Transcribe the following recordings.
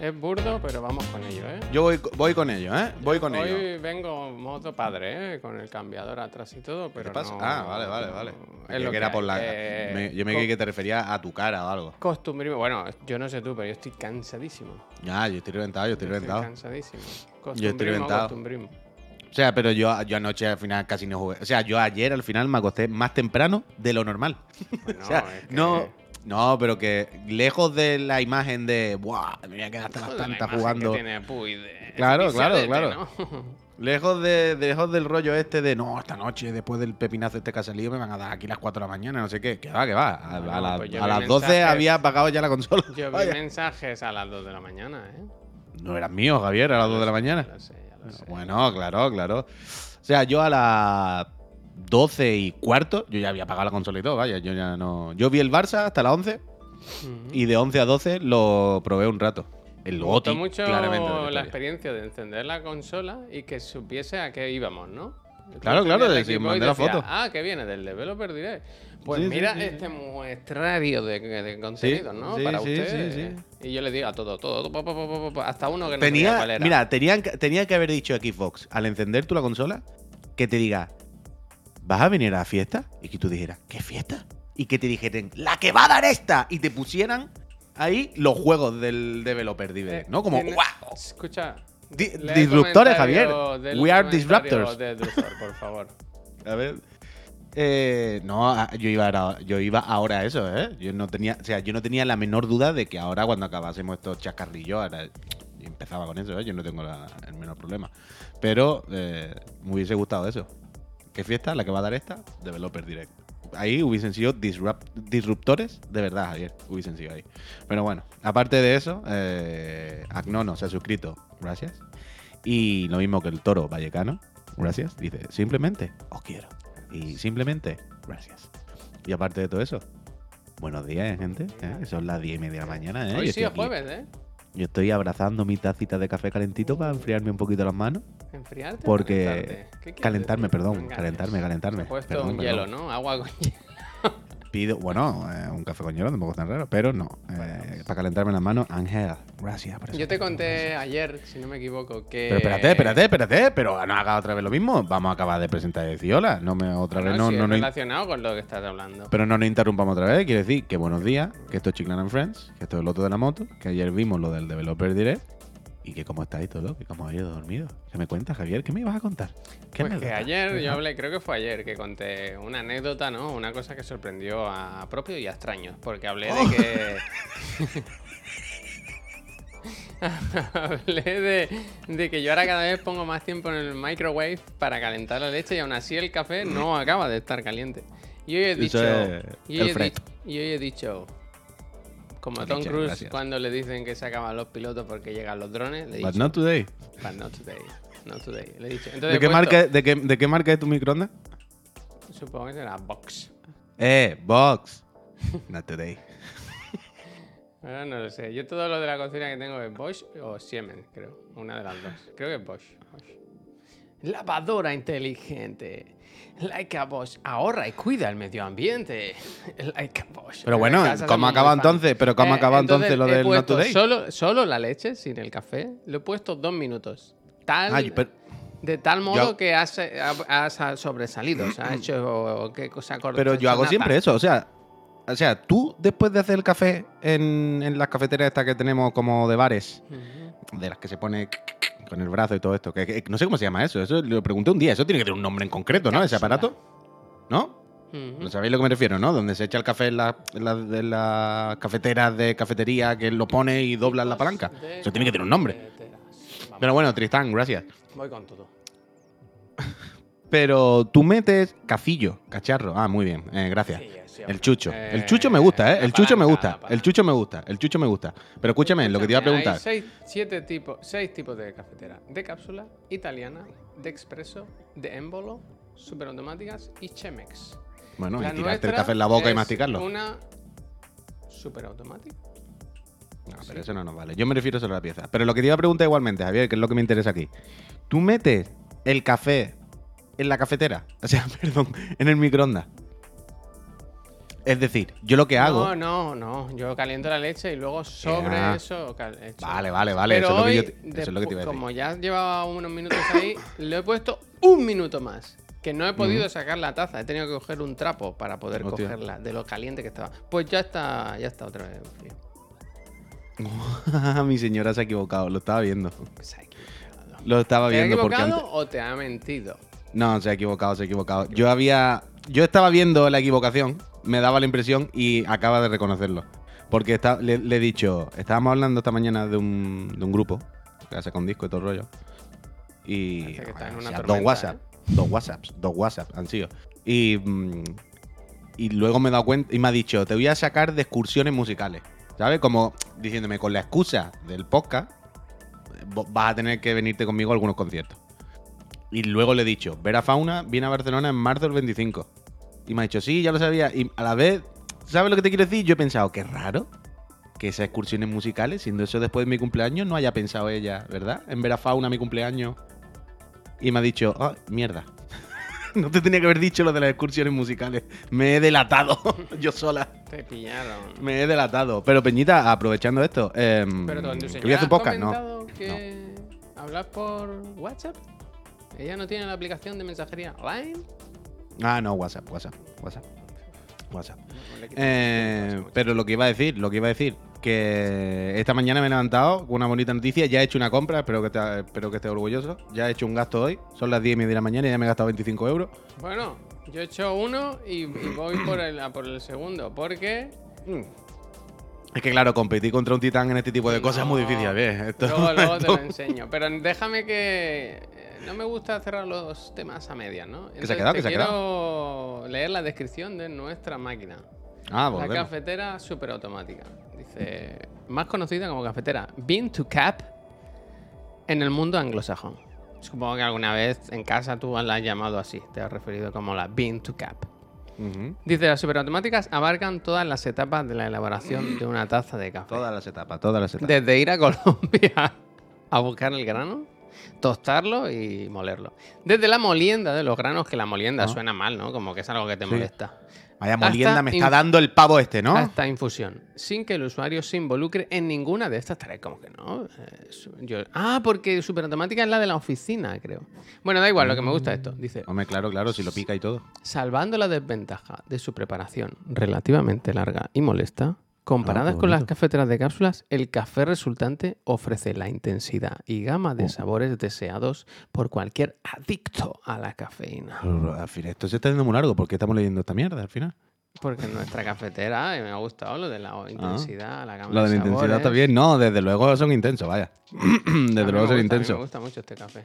Es burdo, pero vamos con ello, ¿eh? Yo voy, voy con ello, ¿eh? Voy con ello. Hoy vengo modo padre, ¿eh? Con el cambiador atrás y todo, pero ¿Qué pasa? no- Ah, vale, vale, vale. Es lo que era por la... Eh, me- yo me creí que te refería a tu cara o algo. Costumbrismo. Bueno, yo no sé tú, pero yo estoy cansadísimo. Ah, yo estoy reventado, yo estoy Estoy reventado. cansadísimo. estoy Costumbrismo, reventado. costumbrismo. O sea, pero yo, yo anoche al final casi no jugué. O sea, yo ayer al final me acosté más temprano de lo normal. Bueno, o sea, es que- no... No, pero que lejos de la imagen de, ¡buah! Me voy a quedar hasta las imagen jugando. Que tiene Puy de- Claro, de claro, claro. ¿no? Lejos, de, lejos del rollo este de, no, esta noche, después del pepinazo este que ha salido, me van a dar aquí las 4 de la mañana, no sé qué. Que va, que va. A, No, a la- pues a las 12 mensajes. había apagado ya la consola. Yo vi Vaya. mensajes a las 2 de la mañana, ¿eh? No eran míos, Javier, a las 2 de la mañana. Ya lo sé, ya lo sé. Bueno, claro, claro. O sea, yo a las 12 y cuarto, yo ya había apagado la consola y todo, vaya, yo ya no... Yo vi el Barça hasta las 11 Ujú. y de 11 a 12 lo probé un rato. El Me gustó mucho claramente. de la experiencia de encender la consola y que supiese a qué íbamos, ¿no? Claro, claro, equipo y mandé la foto. Ah, que viene del Developer Direct. Pues Sí, mira sí, este muestrario de, de contenidos, ¿no? sí, Para sí, usted. sí, Y yo le digo a todo, todo, pa, pa, pa, pa, pa, hasta uno que no sabía Tenía, cuál era. mira, tenían, tenía que haber dicho Xbox al encender tú la consola que te diga, ¿vas a venir a la fiesta? Y que tú dijeras, ¿qué fiesta? Y que te dijeran, ¡la que va a dar esta! Y te pusieran ahí los juegos del developer Direct, Eh, ¿no? Como, ¡guau! Escucha. Di- disruptores, Javier. We are disruptors. de por favor. A ver. Eh, no, a- yo iba, ahora, yo iba ahora a eso, ¿eh? Yo no tenía, o sea, yo no tenía la menor duda de que ahora cuando acabásemos estos chascarrillos, ahora empezaba con eso, ¿eh? Yo no tengo la- el menor problema. Pero eh, me hubiese gustado eso. ¿Qué fiesta? La que va a dar esta, Developer Direct. Ahí hubiesen sido disrupt- disruptores, de verdad, Javier. Hubiesen sido ahí. Pero bueno, aparte de eso, eh, Agnono se ha suscrito. Gracias. Y lo mismo que el toro vallecano. Gracias. Dice, simplemente os quiero. Y simplemente, gracias. Y aparte de todo eso, buenos días, gente. ¿eh? Son las 10 y media de la mañana. ¿eh? Hoy sí es jueves, ¿eh? Yo estoy abrazando mi tacita de café calentito para enfriarme un poquito las manos. ¿Enfriarte? o Porque- calentarte? ¿Qué quieres Calentarme, decir? perdón. Calentarme, calentarme. He puesto Perdón, un perdón. hielo, ¿no? Agua con hielo. Pido, bueno, eh, un café con hielo tampoco es tan raro, pero no. Eh, para calentarme las manos, Ángel, gracias por eso. Yo te conté ayer, si no me equivoco, que. Pero espérate, espérate, espérate, pero no haga otra vez lo mismo. Vamos a acabar de presentar de Ciola. No me otra Bueno, vez no, no, es no- relacionado con lo que estás hablando. Pero no nos interrumpamos otra vez. Quiere decir que buenos días, que esto es Chiclan and Friends, que esto es el otro de la moto, que ayer vimos lo del Developer Direct. Y que cómo estáis todo, que cómo habéis ido dormido. ¿Qué me cuentas, Javier? ¿Qué me ibas a contar? ¿Qué Pues que ayer yo hablé, creo que fue ayer, que conté una anécdota, ¿no? Una cosa que sorprendió a propios y a extraños. Porque hablé Oh. de que. hablé de, de que yo ahora cada vez pongo más tiempo en el microwave para calentar la leche y aún así el café no acaba de estar caliente. Y hoy he dicho. y, hoy el he Fred. di- y hoy he dicho. Como Tom Cruise gracias. cuando le dicen que se acaban los pilotos porque llegan los drones, le But dicho. not today. But not today. Not today. Le he dicho. Entonces ¿De qué, puesto- marca, de, qué, ¿De qué marca es tu microondas? Supongo que será Box. Eh, Box. Not today. Ahora no lo sé. Yo todo lo de la cocina que tengo es Bosch o Siemens, creo. Una de las dos. Creo que es Bosch. Bosch. Lavadora inteligente. Laika Bosch ahorra y cuida el medio ambiente. Laika Bosch. Pero En bueno, ¿cómo acaba entonces? ¿Pero cómo acaba entonces lo del Not Today? Solo, solo la leche sin el café. Lo he puesto dos minutos. Tal, Ay, pero- de tal modo Yo- que has, has- has sobresalido. O sea, ha hecho qué cosa corta. Pero yo hago siempre eso, o sea, o sea, tú después de hacer el café en, en las cafeteras estas que tenemos como de bares, de las que se pone con el brazo y todo esto, que, que no sé cómo se llama eso, eso lo pregunté un día, eso tiene que tener un nombre en concreto, ¿no? Ese aparato, ¿no? ¿No sabéis a lo que me refiero, no? Donde se echa el café en las de las cafeteras de cafetería que lo pone y dobla la palanca. Eso tiene que tener un nombre. Pero bueno, Tristán, gracias. voy con todo. Pero tú metes cafillo, cacharro. Ah, muy bien, eh, gracias. Sí, El chucho. Eh, El chucho me gusta, ¿eh? El chucho me gusta. El chucho me gusta. El chucho me gusta. Pero escúchame, lo que te iba a preguntar. Hay seis, siete tipos, seis tipos de cafetera. De cápsula, italiana, de expreso, de émbolo, superautomáticas y Chemex. Bueno, La y tirarte el café en la boca y masticarlo. Una superautomática. No, pero eso no nos vale. Yo me refiero solo a la pieza. Pero lo que te iba a preguntar igualmente, Javier, que es lo que me interesa aquí. ¿Tú metes el café en la cafetera? O sea, perdón, en el microondas. Es decir, yo lo que hago. No, no, no. Yo caliento la leche y luego sobre Ah. eso. cal- echo- Vale, vale, vale. Pero eso, es lo que hoy, yo te- eso es lo que te iba a decir. como ya llevaba unos minutos ahí, le he puesto un minuto más. Que no he podido sacar la taza. He tenido que coger un trapo para poder Hostia. cogerla de lo caliente que estaba. Pues ya está, ya está otra vez frío. Mi señora se ha equivocado, lo estaba viendo. Se ha equivocado. Lo estaba ¿Te ha viendo porque equivocado antes. o te ha mentido? No, se ha equivocado, se ha equivocado. Yo había. Yo estaba viendo la equivocación, me daba la impresión y acaba de reconocerlo. Porque está- le, le he dicho, estábamos hablando esta mañana de un, de un grupo que hace con disco y todo el rollo. Y. Parece que está en o una sea, dos WhatsApp, dos WhatsApps, dos WhatsApp han sido. Y. mm, y luego me he dado cuenta y me ha dicho, te voy a sacar de excursiones musicales. ¿Sabes? Como diciéndome, con la excusa del podcast, vas a tener que venirte conmigo a algunos conciertos. Y luego le he dicho, Vera Fauna viene a Barcelona en marzo del 25. Y me ha dicho, sí, ya lo sabía. Y a la vez, ¿sabes lo que te quiero decir? Yo he pensado, qué raro que esas excursiones musicales, siendo eso después de mi cumpleaños, no haya pensado ella, ¿verdad? En Vera Fauna, mi cumpleaños. Y me ha dicho, ah, mierda. no te tenía que haber dicho lo de las excursiones musicales. Me he delatado yo sola. Te pillaron. Me he delatado. Pero Peñita, aprovechando esto, em, Pero tu que voy a hacer has podcast, no. que hablas por WhatsApp. Ella no tiene la aplicación de mensajería Line. Ah, no, WhatsApp, WhatsApp, WhatsApp. WhatsApp. No Eh, pero lo que iba a decir, lo que iba a decir, que esta mañana me he levantado con una bonita noticia, ya he hecho una compra, espero que, te- espero que estés orgulloso, ya he hecho un gasto hoy, son las 10 y media de la mañana y ya me he gastado 25 euros. Bueno, yo he hecho uno y, y voy por el, a por el segundo. Porque. Es que claro, competir contra un titán en este tipo de cosas es muy difícil, a ver. Esto, Luego, luego te lo enseño. Pero déjame que. No me gusta cerrar los temas a medias, ¿no? Que se ha quedado, te que se ha quiero leer la descripción de nuestra máquina. Ah, La volvemos. cafetera superautomática. Dice, más conocida como cafetera Bean to Cap en el mundo anglosajón. Supongo que alguna vez en casa tú la has llamado así, te has referido como la Bean to Cap. Dice, las superautomáticas abarcan todas las etapas de la elaboración de una taza de café. Todas las etapas, todas las etapas. Desde ir a Colombia a buscar el grano, tostarlo y molerlo. Desde la molienda de los granos, que la molienda Ah. suena mal, ¿no? Como que es algo que te Sí. molesta. Vaya molienda me está dando el pavo este, ¿no? hasta infusión, sin que el usuario se involucre en ninguna de estas tareas. Como que no. eh, yo- ah, porque superautomática es la de la oficina, creo. Bueno, da igual, lo que me gusta es esto. Dice, Hombre, claro, claro, si lo pica y todo. salvando la desventaja de su preparación relativamente larga y molesta, comparadas Ah, con las cafeteras de cápsulas, el café resultante ofrece la intensidad y gama de Oh. sabores deseados por cualquier adicto a la cafeína. Pero, Al final, esto se está yendo muy largo. ¿Por qué estamos leyendo esta mierda al final? Porque en nuestra cafetera eh, me ha gustado lo de la intensidad, la gama Lo de la de intensidad sabores. está bien. No, desde luego son intensos, vaya. Desde luego son intensos. Me gusta mucho este café.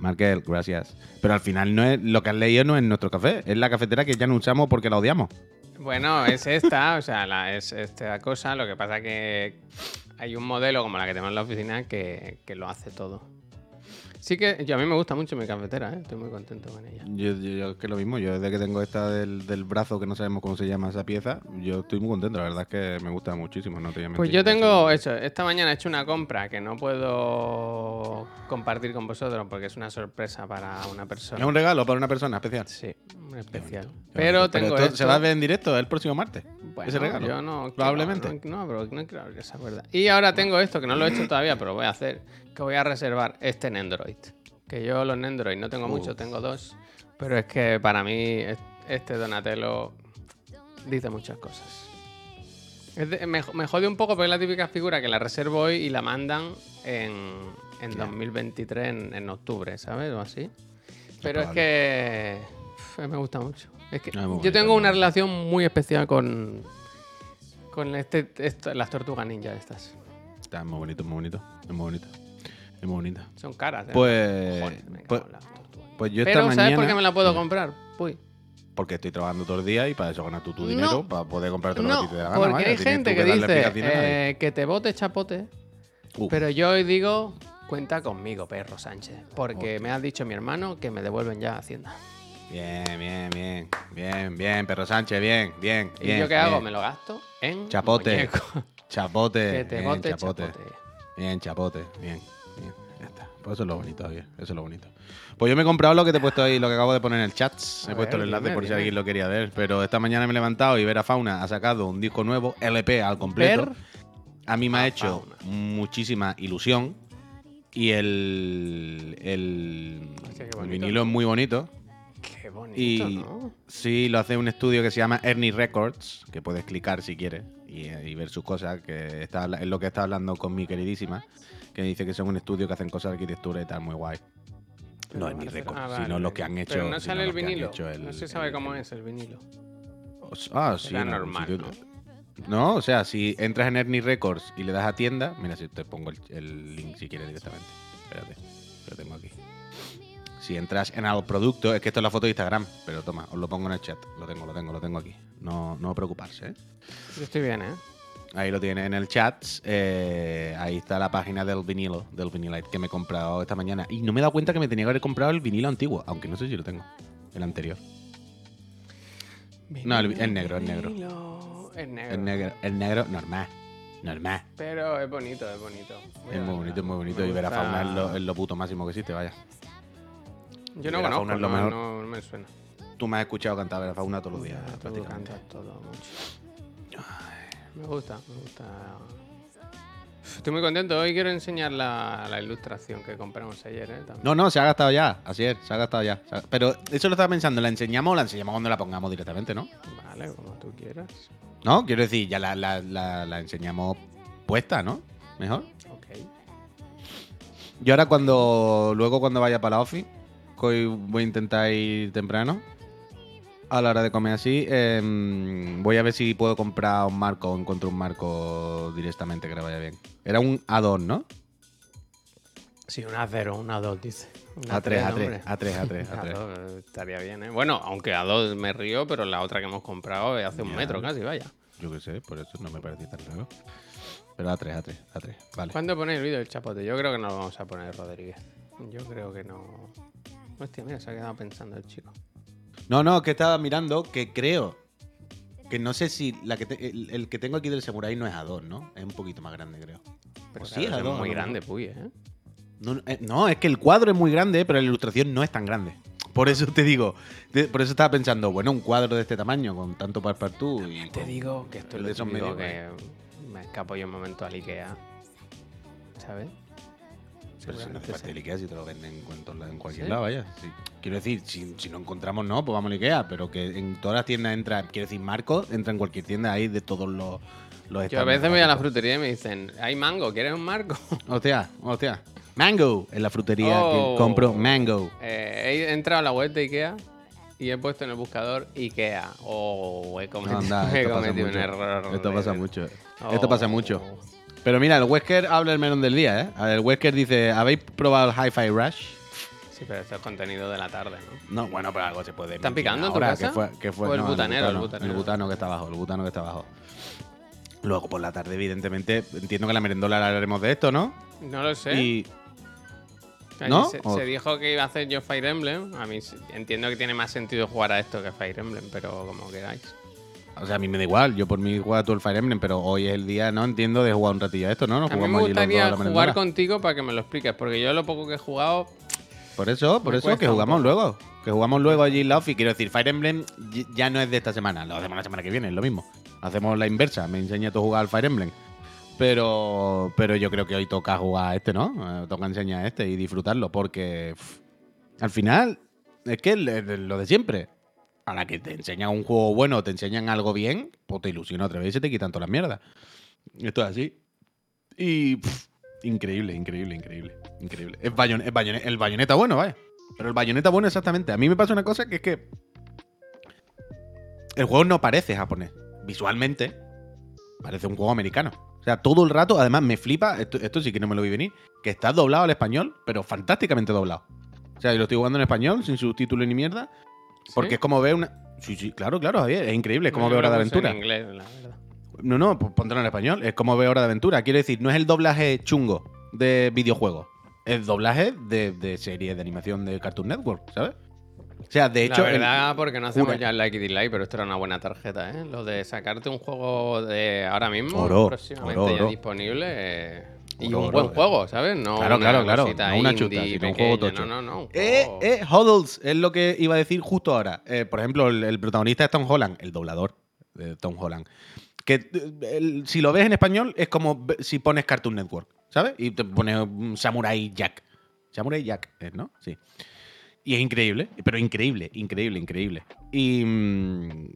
Markel, gracias. Pero al final no es lo que has leído no es nuestro café, es la cafetera que ya no usamos porque la odiamos. Bueno, es esta, o sea, la- es esta cosa. Lo que pasa que hay un modelo como la que tenemos en la oficina que, que lo hace todo. Sí que yo, a mí me gusta mucho mi cafetera, ¿eh? estoy muy contento con ella. Yo, yo, yo es que lo mismo, yo desde que tengo esta del, del brazo que no sabemos cómo se llama esa pieza, yo estoy muy contento, la verdad es que me gusta muchísimo, no te voy a Pues yo tengo eso, esta mañana he hecho una compra que no puedo compartir con vosotros porque es una sorpresa para una Es persona. un regalo para una persona especial. Sí, especial. Pero tengo esto esto. se va a ver en directo el próximo martes. Bueno, ese regalo. Yo no. quiero- Probablemente. No, no, pero no quiero abrir esa cuerda. Y ahora tengo esto, que no lo he hecho todavía, pero lo voy a hacer. Que voy a reservar este Nendroid. Que yo los Nendroid no tengo Uh. muchos, tengo dos. Pero es que para mí es- este Donatello dice muchas cosas. Es de- me, me jode un poco porque es la típica figura que la reservo hoy y la mandan en, en Ya. 2023, en, en octubre, ¿sabes? O así. Pero es que uf, me gusta mucho. Es que Ah, yo tengo una relación muy especial con, con este, las tortugas ninja estas. Está muy bonito, muy bonito. Es muy bonito. Es muy bonito. Son caras, ¿eh? Pues, Joder, me pues, pues yo esta Pero mañana... ¿sabes por qué me la puedo comprar? Uy. Porque estoy trabajando todo el día y para eso ganas tú tu No. dinero, para poder comprarte lo que No, ti te dé la gana. porque hay gente que dice eh, que te bote chapote, pero yo hoy digo, cuenta conmigo, perro Sánchez, porque me ha dicho mi hermano que me devuelven ya a Hacienda. Bien, bien, bien. Bien, bien, Perro Sánchez, bien, bien. ¿Y bien, yo qué hago? Me lo gasto en Chapote. muñeco. Chapote. que te bien, bote chapote. chapote. Bien, chapote. Bien, bien. Ya está. Pues eso es lo bonito, Javier. Eso es lo bonito. Pues yo me he comprado lo que te he puesto ahí, lo que acabo de poner en el chat. A He puesto el enlace dime, por si dime. alguien lo quería ver. Pero esta mañana me he levantado y Vera Fauna ha sacado un disco nuevo, LP al completo. Ver A mí me ha hecho Fauna. muchísima ilusión. Y el, el, Hostia, vinilo es muy bonito. Qué bonito, Y ¿no? sí, lo hace un estudio que se llama Ernie Records, que puedes clicar si quieres y, y ver sus cosas, que está, es lo que está hablando con mi queridísima, que dice que son un estudio que hacen cosas de arquitectura y tal, muy guay. No Ernie Records, ah, sino los que han hecho. Pero no sale el vinilo. el- no se sabe el- cómo es el vinilo. Ah, sí. Algún normal. No, o sea, si entras en Ernie Records y le das a tienda, mira si te pongo el, el link si quieres directamente. Espérate, lo tengo aquí. Si entras en el producto, es que esto es la foto de Instagram, pero toma, os lo pongo en el chat. Lo tengo, lo tengo, lo tengo aquí. No, no preocuparse, ¿eh? Yo estoy bien, ¿eh? Ahí lo tiene en el chat. eh, ahí está la página del vinilo, del vinilite que me he comprado esta mañana. Y no me he dado cuenta que me tenía que haber comprado el vinilo antiguo, aunque no sé si lo tengo. El anterior. No, el- el negro, el negro. Vinilo, El negro. El negro, el negro normal. Normal. Pero es bonito, es bonito. Es muy bonito, es muy bonito. Me Y ver a fauna es lo, es lo puto máximo que existe, vaya. Yo no conozco, no, no, no me suena. Tú me has escuchado cantar Vera Fauna todos los días, Ya, tú prácticamente. cantas todo mucho. Me gusta, me gusta. Estoy muy contento. Hoy quiero enseñar la, la ilustración que compramos ayer, ¿eh? También. No, no, se ha gastado ya. Así es, se ha gastado ya. Se ha- Pero eso lo estaba pensando, ¿la enseñamos o la enseñamos cuando la pongamos directamente, no? Vale, como tú quieras. No, quiero decir, ya la, la- la- la enseñamos puesta, ¿no? Mejor. Ok. Yo ahora cuando, luego cuando vaya para la office, hoy voy a intentar ir temprano, a la hora de comer así, em, voy a ver si puedo comprar un marco o encuentro un marco directamente que le vaya bien. Era un A2, ¿no? Sí, una 0, una 2, dice. Una A3, tres, A3, hombre. A3, A3, A A3. dos, eh, estaría bien, ¿eh? Bueno, aunque a 2 me río, pero la otra que hemos comprado es hace un metro casi, vaya. Yo qué sé, por eso no me parecía tan raro. Pero A3, A3, A3, vale. ¿Cuándo ponéis el vídeo del chapote? Yo creo que no lo vamos a poner, Rodríguez. Yo creo que no. Hostia, mira, se ha quedado pensando el chico. No, no, que estaba mirando que creo que no sé si la que te- el, el que tengo aquí del Samurai no es A2, ¿no? Es un poquito más grande, creo. Pero Pues sí, claro, a es dos, muy lo grande, Puy, ¿eh? No, eh, no, es que el cuadro es muy grande, pero la ilustración no es tan grande. Por eso te digo, de- por eso estaba pensando, bueno, un cuadro de este tamaño, con tanto passepartout y Te digo que esto es lo que me escapo yo un momento al Ikea. ¿Sabes? Pero si no hace falta el Ikea, si te lo venden en, cualquier ¿Sí? lado, vaya. Sí. Quiero decir, si, si no encontramos, no, pues vamos al Ikea, pero que en todas las tiendas entra, quiero decir, Marco, entra en cualquier tienda ahí de todos los, los Yo a veces voy a la frutería y me dicen, hay mango, ¿quieres un marco? Hostia, hostia. Mango, en la frutería Oh. que compro mango. Eh, he entrado a la web de Ikea y he puesto en el buscador Ikea. Oh, he cometido, Anda, he esto pasa cometido un error. Esto pasa mucho. Esto pasa Oh. mucho. Pero mira, el Wesker habla el melón del día, ¿eh? El Wesker dice, ¿habéis probado el Hi-Fi Rush? Sí, pero esto es contenido de la tarde, ¿no? No, bueno, pero algo se puede ¿Están picando en tu casa? Que fue, que fue- ¿O el no, butanero, el butano, butanero? El butano que está abajo, el butano que está abajo. Luego por la tarde, evidentemente, entiendo que la merendola la haremos de esto, ¿no? No lo sé. Y ¿no? Se, se dijo que iba a hacer yo Fire Emblem. A mí entiendo que tiene más sentido jugar a esto que Fire Emblem, pero como queráis. O sea, a mí me da igual, yo por mí juego todo el Fire Emblem, pero hoy es el día, no entiendo, de jugar un ratillo a esto, ¿no? Nos A mí me gustaría jugar contigo para que me lo expliques, porque yo lo poco que he jugado. Por eso, por eso, que jugamos luego. Que jugamos luego allí en la OFI. Quiero decir, Fire Emblem ya no es de esta semana, lo hacemos la semana que viene, es lo mismo. Hacemos la inversa, me enseña tú a jugar al Fire Emblem. Pero, pero yo creo que hoy toca jugar a este, ¿no? Eh, toca enseñar a este y disfrutarlo, porque pff, al final es que es lo de siempre. A la que te enseñan un juego bueno, te enseñan algo bien, pues te ilusiona otra vez y se te quitan todas las mierdas. Esto es así. Y increíble, increíble, increíble. Increíble. Es, bayon- el bayoneta bueno, vaya. Pero el bayoneta bueno exactamente. A mí me pasa una cosa que es que el juego no parece japonés. Visualmente parece un juego americano. O sea, todo el rato, además me flipa, esto, esto sí que no me lo vi venir, que está doblado al español, pero fantásticamente doblado. O sea, yo lo estoy jugando en español, sin subtítulo ni mierda, porque ¿sí? es como ver una... Sí, sí, claro, claro, Javier, es increíble, es como ver Hora de Aventura. En inglés, la verdad. No, no, pues póntelo en español. Es como ver Hora de Aventura. Quiero decir, no es el doblaje chungo de videojuegos. Es doblaje de, de series de animación de Cartoon Network, ¿sabes? O sea, de hecho. la el- verdad, porque no hacemos ya el like y dislike, pero esto era una buena tarjeta, ¿eh? Lo de sacarte un juego de ahora mismo, Oro, próximamente oro, ya disponible. eh, Y un buen juego, ¿sabes? No Claro, una claro, claro, no una indie chuta, sino un juego tocho. No, no, no. Eh, eh, Huddles, es lo que iba a decir justo ahora. Eh, por ejemplo, el, el protagonista es Tom Holland, el doblador de Tom Holland. Que eh, el- si lo ves en español es como si pones Cartoon Network, ¿sabes? Y te pones un Samurai Jack. Samurai Jack, ¿eh, ¿no? Sí. Y es increíble, pero increíble, increíble, increíble. Y mm,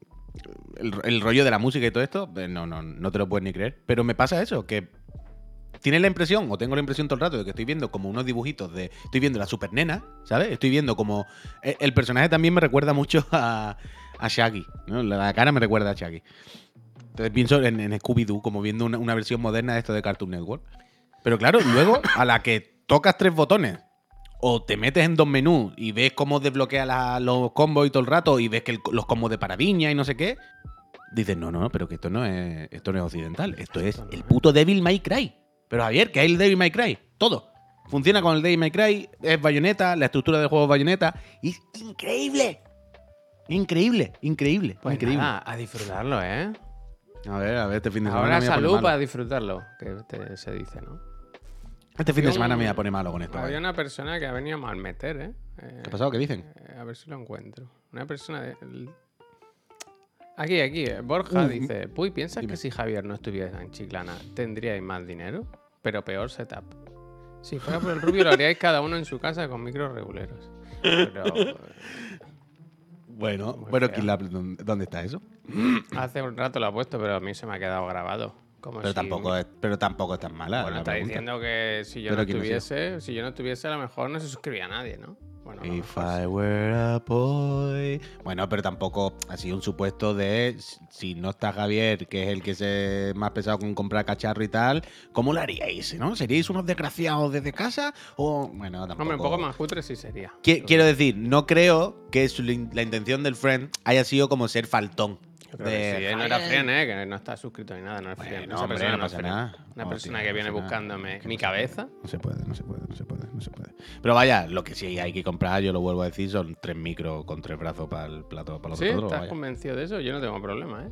el, el rollo de la música y todo esto, eh, no, no, no te lo puedes ni creer. Pero me pasa eso, que tienes la impresión, o tengo la impresión todo el rato, de que estoy viendo como unos dibujitos de. Estoy viendo la super nena, ¿sabes? Estoy viendo como. eh, El personaje también me recuerda mucho a, a Shaggy, ¿no? La, cara me recuerda a Shaggy. Entonces pienso en, en Scooby-Doo, como viendo una, una versión moderna de esto de Cartoon Network. Pero claro, luego, a la que tocas tres botones. O te metes en dos menús y ves cómo desbloquea la- los combos y todo el rato y ves que el- los combos de paradigma y no sé qué. Dices, no, no, pero que esto no es, esto no es occidental. Esto es el puto Devil May Cry. Pero Javier, que hay el Devil May Cry. Todo. Funciona con el Devil May Cry, es bayoneta, la estructura del juego es bayoneta. Y es increíble. Increíble, increíble, Pues increíble. nada, a disfrutarlo, ¿eh? A ver, a ver, este fin de semana. Ahora salud para disfrutarlo, que te- se dice, ¿no? Este fin de semana me voy a poner malo con esto. Había una persona que ha venido a malmeter, ¿eh? Eh, ¿Qué ha pasado? ¿Qué dicen? eh, a ver si lo encuentro. Una persona de... Aquí, aquí. eh, Borja Uh, dice... Puy, ¿piensas dime. que si Javier no estuviera en Chiclana tendríais más dinero? Pero peor setup. Si fuera por el rubio lo haríais cada uno en su casa con micros reguleros. Pero... eh, Bueno, Muy bueno, feo. Kidlab, ¿dónde está eso? Hace un rato lo ha puesto, pero a mí se me ha quedado grabado. Como Pero si- tampoco es, pero tampoco es tan mala. Bueno, está pregunta. diciendo que si yo Pero no estuviese, si yo no estuviese, a lo mejor no se suscribía a nadie, ¿no? Bueno, If I were a boy. Bueno, pero tampoco ha sido un supuesto de si- no está Javier, que es el que se más pesado con comprar cacharro y tal, ¿cómo lo haríais? ¿No? ¿Seríais unos desgraciados desde casa? O, bueno, tampoco. Hombre, un poco más cutre sí sería. Qui- Quiero decir, no creo que la intención del friend haya sido como ser faltón. De sí, él no era friend, ¿eh? Que no está suscrito ni nada, no es Bueno, friend. Esa hombre, no pasa friend. nada. Una No, persona tío, que no viene nada. buscándome mi no cabeza. No se puede, no se puede, no se puede, no se puede. Pero vaya, lo que sí hay que comprar, yo lo vuelvo a decir, son tres micros con tres brazos para el plato, para los ¿Sí? ¿Estás vaya. convencido de eso? Yo no tengo problema, ¿eh?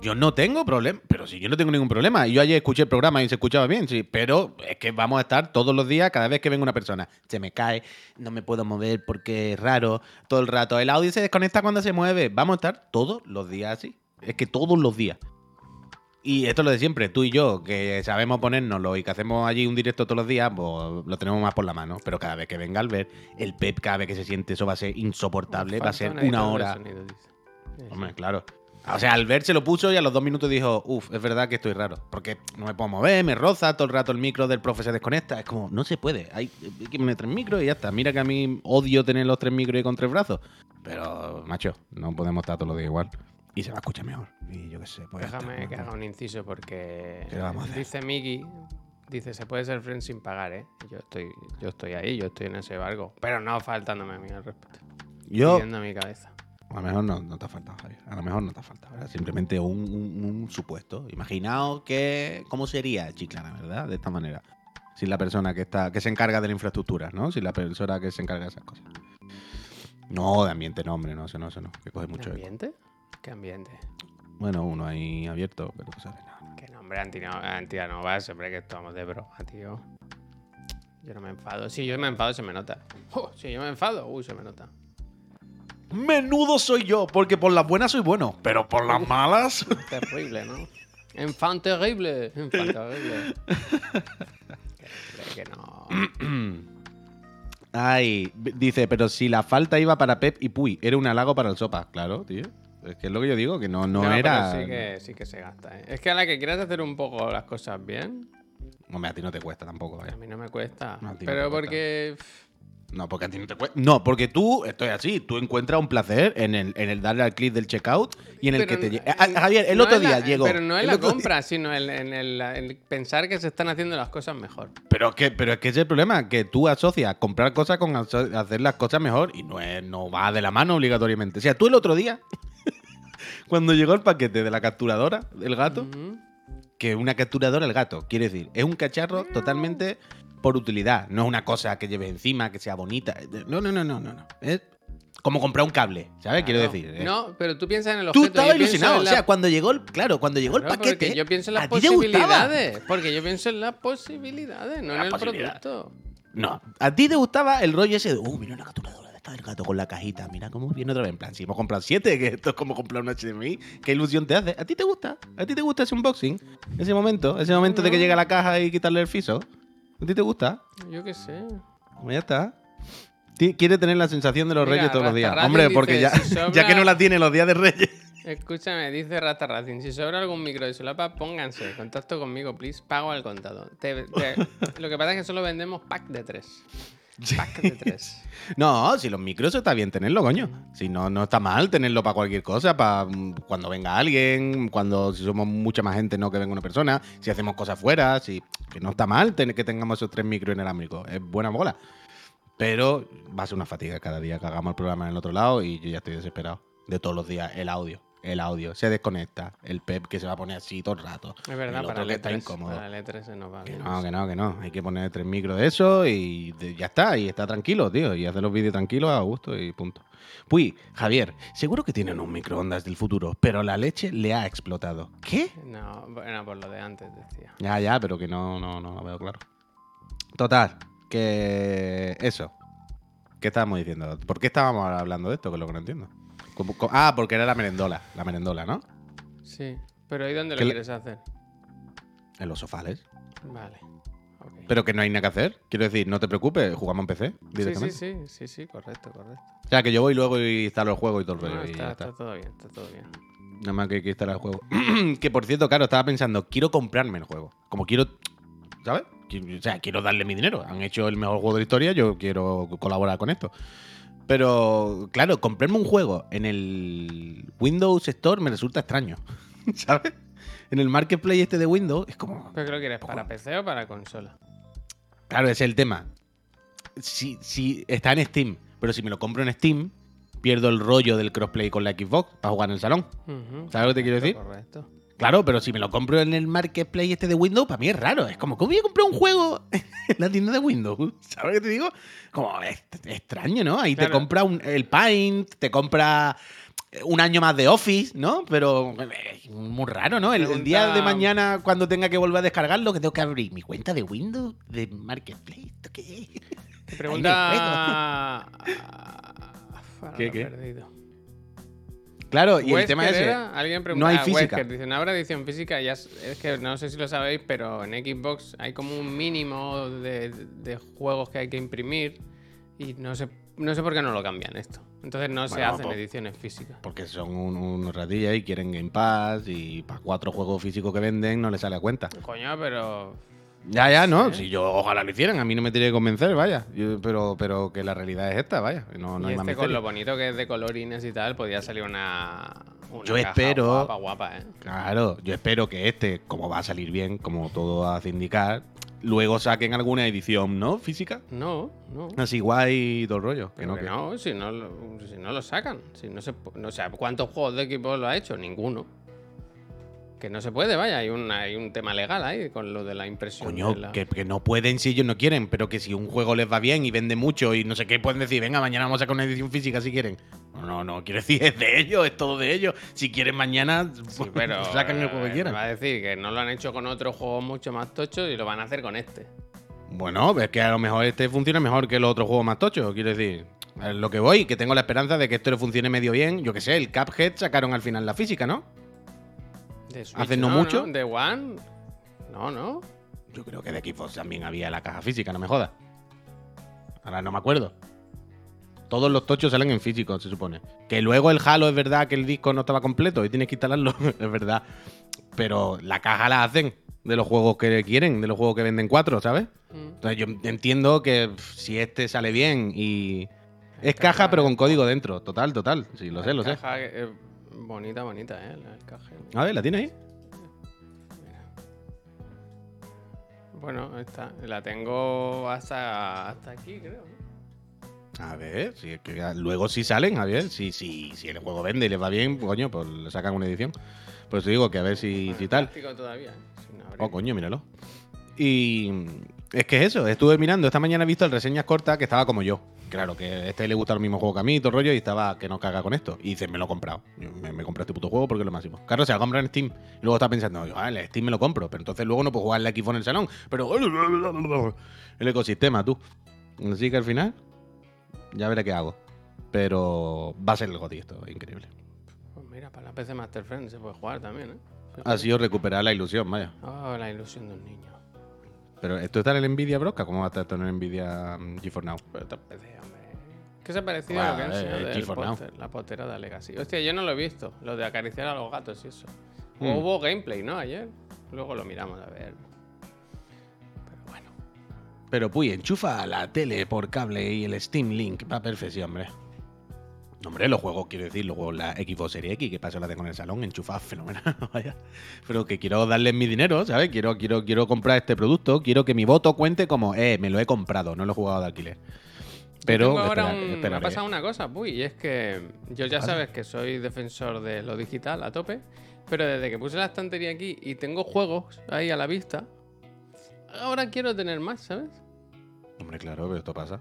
Yo no tengo problema, pero si yo no tengo ningún problema. Yo ayer escuché el programa y se escuchaba bien, sí. Pero es que vamos a estar todos los días, cada vez que venga una persona. Se me cae, no me puedo mover porque es raro. Todo el rato. El audio se desconecta cuando se mueve. Vamos a estar todos los días así. Es que todos los días. Y esto es lo de siempre, tú y yo, que sabemos ponérnoslo y que hacemos allí un directo todos los días, pues lo tenemos más por la mano. Pero cada vez que venga Albert, el Pep, cada vez que se siente, eso va a ser insoportable. Va a ser un una hora. sonido, Hombre, claro. O sea, al ver se lo puso y a los dos minutos dijo, uff, es verdad que estoy raro. Porque no me puedo mover, me roza, todo el rato el micro del profe se desconecta. Es como, no se puede. Hay, que poner tres micros y ya está. Mira que a mí odio tener los tres micros y con tres brazos. Pero, macho, no podemos estar todos los días igual. Y se va a escuchar mejor. Y yo qué sé, pues Déjame que haga un inciso porque dice Miki, dice se puede ser friend sin pagar, ¿eh? Yo estoy, yo estoy ahí, yo estoy en ese barco, pero no faltándome a mí al respeto, Yo, mi cabeza. A lo mejor no, no te ha faltado, Javier. A lo mejor no te ha faltado. Era simplemente un, un- un supuesto. Imaginaos que, cómo sería Chiclana, ¿verdad? De esta manera. Sin la persona que está que se encarga de la infraestructura, ¿no? Sin la persona que se encarga de esas cosas. No, de ambiente no, hombre, no, eso no, eso no. Que coge mucho eco. ¿Ambiente? ¿Qué ambiente? Bueno, uno ahí abierto, pero tú sabes. no. Que nombre antianovas, hombre, que estamos de broma, tío. Yo no me enfado. Si yo me enfado, se me nota. Oh, si yo me enfado, uy, se me nota. Menudo soy yo, porque por las buenas soy bueno, pero por las malas. Terrible, ¿no? Enfant terrible. Enfant terrible. que, que no. Ay, dice, pero si la falta iba para Pep y Puy, era un halago para el Sopa. Claro, tío. Es que es lo que yo digo, que no, no, era. sí que, sí que se gasta. ¿eh? Es que a la que quieras hacer un poco las cosas bien, Hombre, a ti no te cuesta tampoco, a ¿eh? mí no me cuesta. No, a ti no pero cuesta. No, porque a ti no te cuesta. No, porque tú, estoy así, tú encuentras un placer en el, en el darle al clic del checkout y en el pero que te no- llega. Javier, el no otro es día la- llegó. Pero no es el la día- compra, sino en, en el, el pensar que se están haciendo las cosas mejor. Pero, que, pero es que ese es el problema, que tú asocias comprar cosas con hacer las cosas mejor y no, es, no va de la mano obligatoriamente. O sea, tú el otro día, cuando llegó el paquete de la capturadora del gato, que una capturadora el gato, quiere decir, es un cacharro totalmente por utilidad, no es una cosa que lleves encima, que sea bonita. No, no, no, no, no, no. Es como comprar un cable, ¿sabes? Quiero decir. ¿eh? No, pero tú piensas en el Tú objeto. estabas yo pienso ilusionado. O sea, cuando llegó el. Claro, cuando llegó el Claro, paquete. porque yo pienso en las posibilidades. Porque yo pienso en las posibilidades, no en el producto. No, a ti te gustaba el rollo ese de, uh, mira una capturadora de esta del gato con la cajita, mira cómo viene otra vez. En plan, si hemos comprado siete, que esto es como comprar un HDMI, ¿qué ilusión te hace? ¿A ti te gusta? ¿A ti te gusta ese unboxing? Ese momento, ese momento de que llega la caja y quitarle el fiso. ¿A ti te gusta? Yo qué sé. Pues ya está. Ti- Quiere tener la sensación de los Mira, reyes todos los días. Hombre, porque ya, si sobra- ya que no la tiene los días de reyes. Escúchame, dice Rata Racing, si sobra algún micro de solapa, pónganse. Contacto conmigo, please. Pago al contado. Te- te- lo que pasa es que solo vendemos pack de tres. Pack de tres. No, si los micros está bien tenerlo, coño. Si no, no está mal tenerlo para cualquier cosa, para cuando venga alguien, cuando si somos mucha más gente, no que venga una persona, si hacemos cosas fuera, si que no está mal tener que tengamos esos tres micros inalámbricos. Es buena bola. Pero va a ser una fatiga cada día que hagamos el programa en el otro lado y yo ya estoy desesperado. De todos los días, el audio. El audio se desconecta. El pep que se va a poner así todo el rato. Es verdad, el para el está E3, incómodo. para el E3 se nos va Que no, que no, que no. Hay que poner tres micros de eso y de- ya está. Y está tranquilo, tío. Y hacer los vídeos tranquilos a gusto y punto. Pues, Javier, seguro que tienen un microondas del futuro, pero la leche le ha explotado. ¿Qué? No, bueno, por lo de antes decía. Ya, ya, pero que no, no, no lo veo claro. Total, que eso. ¿Qué estábamos diciendo? ¿Por qué estábamos hablando de esto? Que es lo que no entiendo. Como- co- Ah, porque era la merendola. La merendola, ¿no? Sí, pero ¿y dónde lo ¿Qué le- quieres hacer? En los sofales. Vale. ok. Pero que no hay nada que hacer. Quiero decir, no te preocupes, jugamos en PC Sí, directamente. sí, sí, sí, sí, correcto, correcto. O sea, que yo voy luego y instalo el juego y todo el rollo. No, y está, ya está. está todo bien, está todo bien. Nada más que hay que instalar el juego. que por cierto, claro, estaba pensando, quiero comprarme el juego. Como quiero. ¿Sabes? Qui- O sea, quiero darle mi dinero. Han hecho el mejor juego de la historia, yo quiero colaborar con esto. Pero, claro, comprarme un juego en el Windows Store me resulta extraño. ¿Sabes? En el Marketplace este de Windows es como. ¿Pero qué lo quieres? ¿Para PC o para consola? Claro, ese es el tema. Si, si está en Steam, pero si me lo compro en Steam, pierdo el rollo del crossplay con la Xbox para jugar en el salón. ¿Sabes lo que te quiero decir? Correcto. Claro, pero si me lo compro en el Marketplace este de Windows, para mí es raro. Es como, ¿cómo voy a comprar un juego en la tienda de Windows? ¿Sabes qué te digo? Como, es es extraño, ¿no? Ahí te compra un- el Paint, te compra un año más de Office, ¿no? Pero eh, muy raro, ¿no? El, el día de mañana, cuando tenga que volver a descargarlo, que tengo que abrir mi cuenta de Windows de Marketplace. ¿Esto qué es? Te pregunta. ¿Qué, lo qué? perdido. Claro, y el tema es ese. era- Alguien pregunta. no hay ah, física. Wesker dice: No habrá edición física. Ya es, es que no sé si lo sabéis, pero en Xbox hay como un mínimo de, de juegos que hay que imprimir. Y no sé, no sé por qué no lo cambian esto. Entonces no se hacen ediciones físicas. Porque son un- unos ratillas y quieren Game Pass y para cuatro juegos físicos que venden no les sale a cuenta. Coño, pero. Ya, ya, no. Si yo ojalá lo hicieran, a mí no me tiene que convencer, vaya. Yo- pero, pero que la realidad es esta, vaya. No, no y hay más este con lo bonito que es de colorines y tal, podía salir una. una Yo caja espero- Guapa, guapa, ¿eh? Claro, yo espero que este, como va a salir bien, como todo hace indicar, luego saquen alguna edición, ¿no? Física. No, no. Así guay y todo el rollo. Que no, que no, si no, lo, si no lo sacan. Si no se, no, o sea, ¿cuántos juegos de equipo lo ha hecho? Ninguno. Que no se puede, vaya, hay un, hay un tema legal ahí con lo de la impresión. Coño, de la- que, que no pueden si ellos no quieren, pero que si un juego les va bien y vende mucho y no sé qué, pueden decir, venga, mañana vamos a sacar una edición física si quieren. No, no, no, quiero decir, es de ellos, es todo de ellos. Si quieren mañana, Sí, pero sacan el juego que eh, quieran. Va a decir que no lo han hecho con otros juegos mucho más tochos y lo van a hacer con este. Bueno, es que a lo mejor este funciona mejor que los otros juegos más tochos, quiero decir. Es lo que voy, que tengo la esperanza de que esto le funcione medio bien. Yo que sé, el Cuphead sacaron al final la física, ¿no? De Switch, ¿Hace no mucho? De One. No, no. Yo creo que de Xbox también había la caja física, no me jodas. Ahora no me acuerdo. Todos los tochos salen en físico, se supone. Que luego el Halo es verdad que el disco no estaba completo y tienes que instalarlo, es verdad. Pero la caja la hacen de los juegos que quieren, de los juegos que venden cuatro, ¿sabes? Mm. Entonces yo entiendo que pff, si este sale bien y... Es caja caja- pero con código dentro, total, total. Sí, lo sé, lo sé. Caja, eh, bonita, bonita, ¿eh? La caja. A ver, ¿la tiene ahí? Bueno, esta. La tengo hasta, hasta aquí, creo. A ver, si es que luego sí salen, a ver, si, si, si el juego vende y les va bien, coño, pues le sacan una edición. Pues te digo que a ver si, Bueno, si tal. todavía, ¿eh? Oh, coño, míralo. Y es que eso, estuve mirando, esta mañana he visto el reseñas cortas que estaba como yo. Claro, que a este le gusta el mismo juego que a mí y todo el rollo y estaba que no caga con esto. Y dice, me lo he comprado. Yo, me, me he comprado este puto juego porque es lo máximo. Claro, se lo compra en Steam. Y luego está pensando, ah, en Steam me lo compro, pero entonces luego no puedo jugar en la Xbox en el salón. Pero el ecosistema, tú. Así que al final, ya veré qué hago. Pero va a ser el GOTY esto, increíble. Pues mira, para la PC Master Friend se puede jugar también, ¿eh? Ha sido recuperar la ilusión, vaya. Oh, la ilusión de un niño. Pero esto está en el Nvidia Broca, ¿cómo va a estar esto en el Nvidia mm, GeForce Now? Pero hombre. ¿Qué se ha parecido a lo que han enseñado eh, Now. póster? La potera de Legacy. Hostia, yo no lo he visto. Lo de acariciar a los gatos y eso. Hmm. Hubo gameplay, ¿no? Ayer. Luego lo miramos a ver. Pero bueno. Pero puy, enchufa la tele por cable y el Steam Link va perfección, hombre. Hombre, los juegos, quiero decir, los juegos la Xbox Series X, que paso la tengo en el salón, enchufada, fenomenal, vaya. Pero que quiero darles mi dinero, ¿sabes? Quiero, quiero, quiero comprar este producto, quiero que mi voto cuente como, eh, me lo he comprado, no lo he jugado de alquiler. Pero ahora un- me ha pasado una cosa, puy, y es que yo ya sabes que soy defensor de lo digital a tope, pero desde que puse la estantería aquí y tengo juegos ahí a la vista, ahora quiero tener más, ¿sabes? Hombre, claro, pero esto pasa.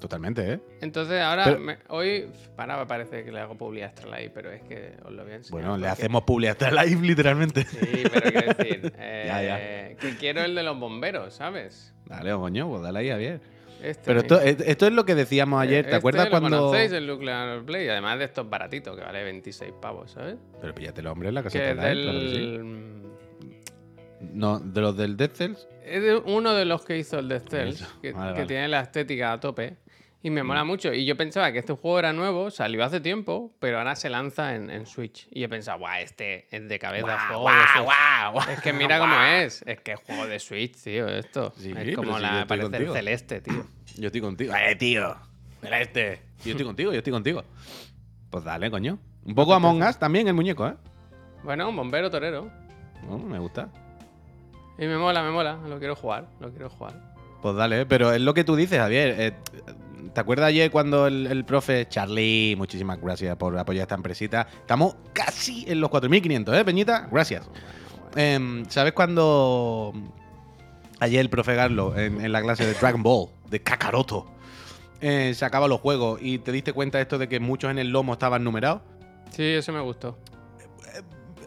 Totalmente, ¿eh? Entonces ahora, Pero- me- hoy, para, me parece que le hago publi a Astralife, pero es que os lo voy a enseñar. Bueno, le hacemos publi hasta live, literalmente. Sí, pero quiero decir, eh, Ya, ya. que quiero el de los bomberos, ¿sabes? Dale, coño, pues dale ahí, Javier. Este Pero esto, esto es lo que decíamos ayer, ¿te Este acuerdas lo cuando...? conocéis, el Nuclear Play? Además de estos baratitos, que vale 26 pavos, ¿sabes? Pero píllatelo, hombre, en la Que claro que sí. del... No, de los del Dead Cells. Es de uno de los que hizo el Death Cells, que, vale, que vale. tiene la estética a tope. Y me Mm. mola mucho. Y yo pensaba que este juego era nuevo, salió hace tiempo, pero ahora se lanza en, en Switch. Y he pensado, guau, este es de cabeza juego de Switch". Es que mira cómo es. Es que es juego de Switch, tío, esto. Sí, es como si la parece el celeste, tío. Yo estoy contigo. ¡Eh, tío! Mira este. Yo estoy contigo, yo estoy contigo. Pues dale, coño. Un poco Among Us también el muñeco, ¿eh? Bueno, un bombero torero. Oh, me gusta. Y me mola, me mola. Lo quiero jugar, lo quiero jugar. Pues dale, pero es lo que tú dices, Javier. Eh, ¿Te acuerdas ayer cuando el, el profe Charlie, muchísimas gracias por apoyar esta empresita? Estamos casi en los 4.500, ¿eh, Peñita? Gracias. Em, ¿Sabes cuando ayer el profe Garlo en, en la clase de Dragon Ball, de Kakaroto, eh, sacaba los juegos y te diste cuenta de esto de que muchos en el lomo estaban numerados? Sí, eso me gustó.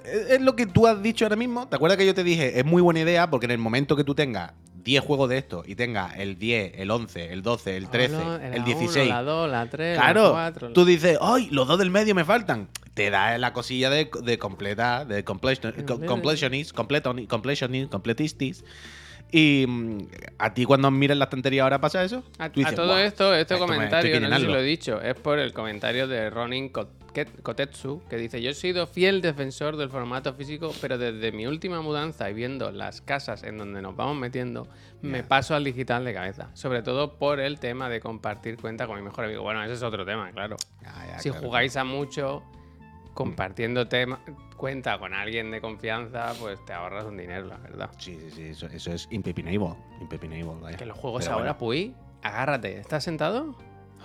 Es es lo que tú has dicho ahora mismo. ¿Te acuerdas que yo te dije? Es muy buena idea porque en el momento que tú tengas 10 juegos de estos y tengas el 10, el 11, el 12, el 13, Ah, no, el la 16. uno, la 2, la 3, la Claro, 4. tú dices, ¡ay! Los dos del medio me faltan. Te da la cosilla de, de completa, de completion, co- completionist, completon- completionist, completistis. Y mm, a ti cuando miras la estantería ahora pasa eso. A, dices, a todo "Buah, esto, este comentario, no sé si llenarlo". lo he dicho, es por el comentario de Ronin Kotetsu, que dice, yo he sido fiel defensor del formato físico, pero desde mi última mudanza y viendo las casas en donde nos vamos metiendo, me paso al digital de cabeza. Sobre todo por el tema de compartir cuenta con mi mejor amigo. Bueno, ese es otro tema, claro. Ah, ya, si claro, jugáis a mucho, compartiendo tema, cuenta con alguien de confianza, pues te ahorras un dinero, la verdad. Sí, sí, sí, eso, eso es impepinable. Impepinable, vaya. Que los juegos Pero ahora, bueno. Puy, agárrate. ¿Estás sentado?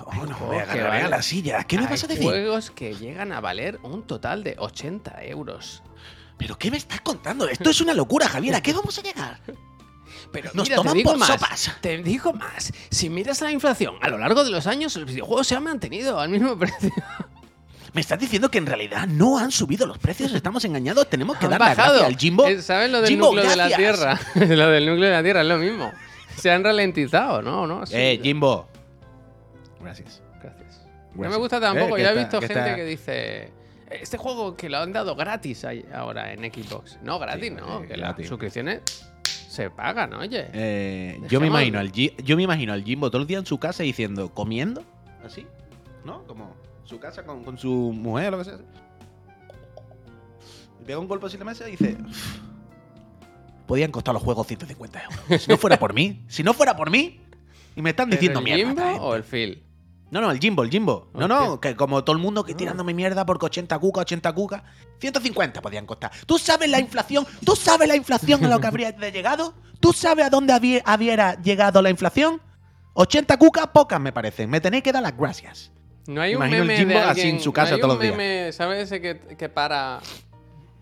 Oh, Hay no, juegos me que agarraré a valen- la silla. ¿Qué me Hay vas a decir? juegos que llegan a valer un total de 80 euros. ¿Pero qué me estás contando? Esto es una locura, Javier. ¿A qué vamos a llegar? Pero Nos mira, toman te digo por más. sopas. Te digo más. Si miras la inflación a lo largo de los años, los videojuegos se han mantenido al mismo precio. ¿Me estás diciendo que en realidad no han subido los precios? ¿Estamos engañados? ¿Tenemos que dar la bajado. gracia al Jimbo? Eh, ¿Sabes lo del Jimbo, núcleo de la. Tierra? lo del núcleo de la Tierra es lo mismo. Se han ralentizado, ¿no? ¿No? Sí. Eh, Jimbo. Gracias. Gracias. No me gusta tampoco. Eh, ya he está- visto que gente está- que dice. Este juego que lo han dado gratis ahora en Xbox. No, gratis, Sí, no. Que las suscripciones se pagan, oye. Eh, yo, me imagino al yo me imagino al Jimbo todo el día en su casa diciendo, comiendo, así, ¿no? Como su casa con, con su mujer o lo que sea. Y pega un golpe así en la mesa y dice, "Uf, podían costar los juegos 150 euros. Si no fuera por mí, si no fuera por mí, y me están ¿Pero diciendo el mierda. Jimbo esta gente". o el Phil? No, no, el Jimbo, el Jimbo. No, no, que como todo el mundo que tirándome mierda porque 80 cuca, 80 cuca. 150 podían costar. ¿Tú sabes la inflación? ¿Tú sabes la inflación a lo que habría llegado? ¿Tú sabes a dónde había, hubiera llegado la inflación? 80 cucas, pocas me parecen. Me tenéis que dar las gracias. No hay un el meme Jimbo de así alguien, en su casa no hay todos un los días. meme, ¿sabes ese que, que para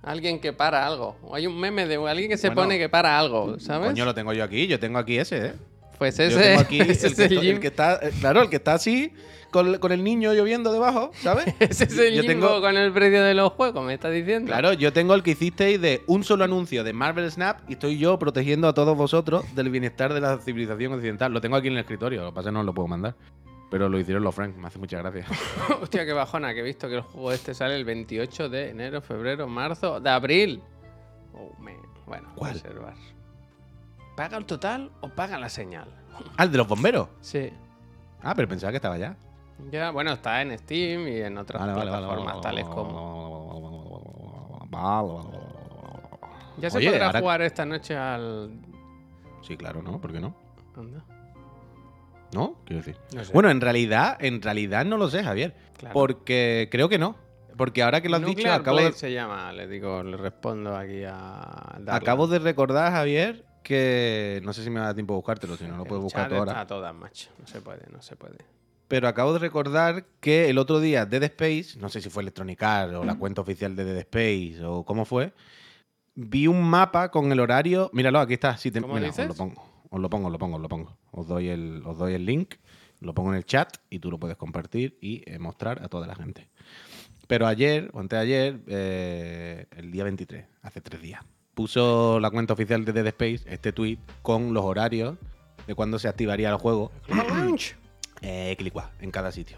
alguien que para algo? O hay un meme de alguien que se Bueno. pone que para algo, ¿sabes? Coño, lo tengo yo aquí. Yo tengo aquí ese, ¿eh? Pues Yo ese, tengo aquí el, ese que, es el que está, eh, claro, el que está así, con, con el niño lloviendo debajo, ¿sabes? Ese es el Yo tengo- con el precio de los juegos, me está diciendo. Claro, yo tengo el que hicisteis de un solo anuncio de Marvel Snap y estoy yo protegiendo a todos vosotros del bienestar de la civilización occidental. Lo tengo aquí en el escritorio, lo que pasa es que no os lo puedo mandar. Pero lo hicieron los Frank, me hace mucha gracia. Hostia, qué bajona, que he visto que el juego este sale el 28 de enero, febrero, marzo, de abril. Oh, man. Bueno, ¿Cuál? reservar. ¿Paga el total o paga la señal? Ah, el de los bomberos. Sí. Ah, pero pensaba que estaba ya. Ya, bueno, está en Steam y en otras Vale, plataformas vale, tales como. Ya se Oye, podrá ahora- jugar esta noche al. Sí, claro, ¿no? ¿Por qué no? Anda, ¿No? Quiero decir. No sé. Bueno, en realidad, en realidad no lo sé, Javier. Claro. Porque creo que no. Porque ahora que lo has dicho, acabo de, Blade se llama, le digo, le respondo aquí a. Acabo de recordar, Javier, que no sé si me da tiempo de buscártelo, si no lo puedes buscar ahora. A todas, macho. No se puede, no se puede. Pero acabo de recordar que el otro día Dead Space, no sé si fue Electronic Arts o la cuenta oficial de Dead Space o cómo fue, vi un mapa con el horario. Míralo, aquí está. Sí, te- ¿Cómo mira, os lo pongo. Os lo pongo, os lo pongo, os lo pongo. Os doy el, os doy el link, lo pongo en el chat y tú lo puedes compartir y eh, mostrar a toda la gente. Pero ayer, o antes de ayer, eh, el día 23, hace tres días, puso la cuenta oficial de Dead Space este tweet con los horarios de cuándo se activaría el juego eh, Clicua, en cada sitio.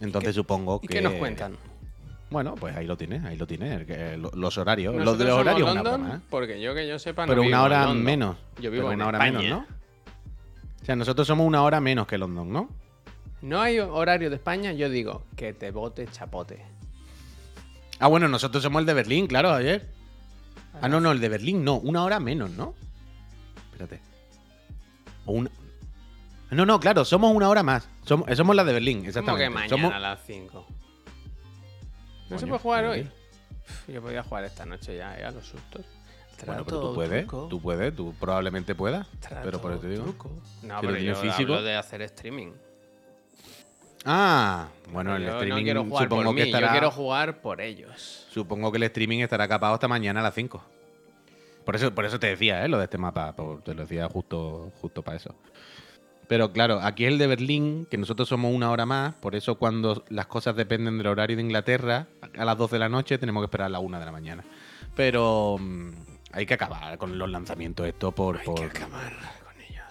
Entonces supongo ¿Y que. qué nos cuentan? Bueno, pues ahí lo tienes, ahí lo tienes. los horarios. Los de los horarios una broma, ¿eh? Porque yo que yo sepa no Pero vivo una hora menos. Yo vivo Pero en una hora España. menos, ¿no? O sea, nosotros somos una hora menos que London, ¿no? No hay horario de España, yo digo que te bote chapote. Ah, bueno, nosotros somos el de Berlín, claro, ayer. Ah, no, no, el de Berlín no. Una hora menos, ¿no? Espérate. O una... No, no, claro, somos una hora más. Somos, eh, somos la de Berlín, ¿Cómo exactamente. que mañana Somos- a las 5? ¿No se puede jugar ¿por hoy? Uf, Yo podía jugar esta noche ya, ¿eh? A los sustos. Bueno, pero tú puedes, truco, tú puedes, tú probablemente puedas. trato, Pero por eso te digo. truco. No, Si pero yo físico. hablo de hacer streaming. Ah, bueno, el yo streaming no quiero jugar supongo por que estará. yo quiero jugar por ellos. Supongo que el streaming estará capado hasta mañana a las 5. Por eso, por eso te decía, ¿eh? Lo de este mapa. por- te lo decía justo, justo para eso. Pero claro, aquí es el de Berlín, que nosotros somos una hora más. Por eso cuando las cosas dependen del horario de Inglaterra, a las 12 de la noche tenemos que esperar a la 1 de la mañana. Pero mm, hay que acabar con los lanzamientos esto por, Hay por, que acabar.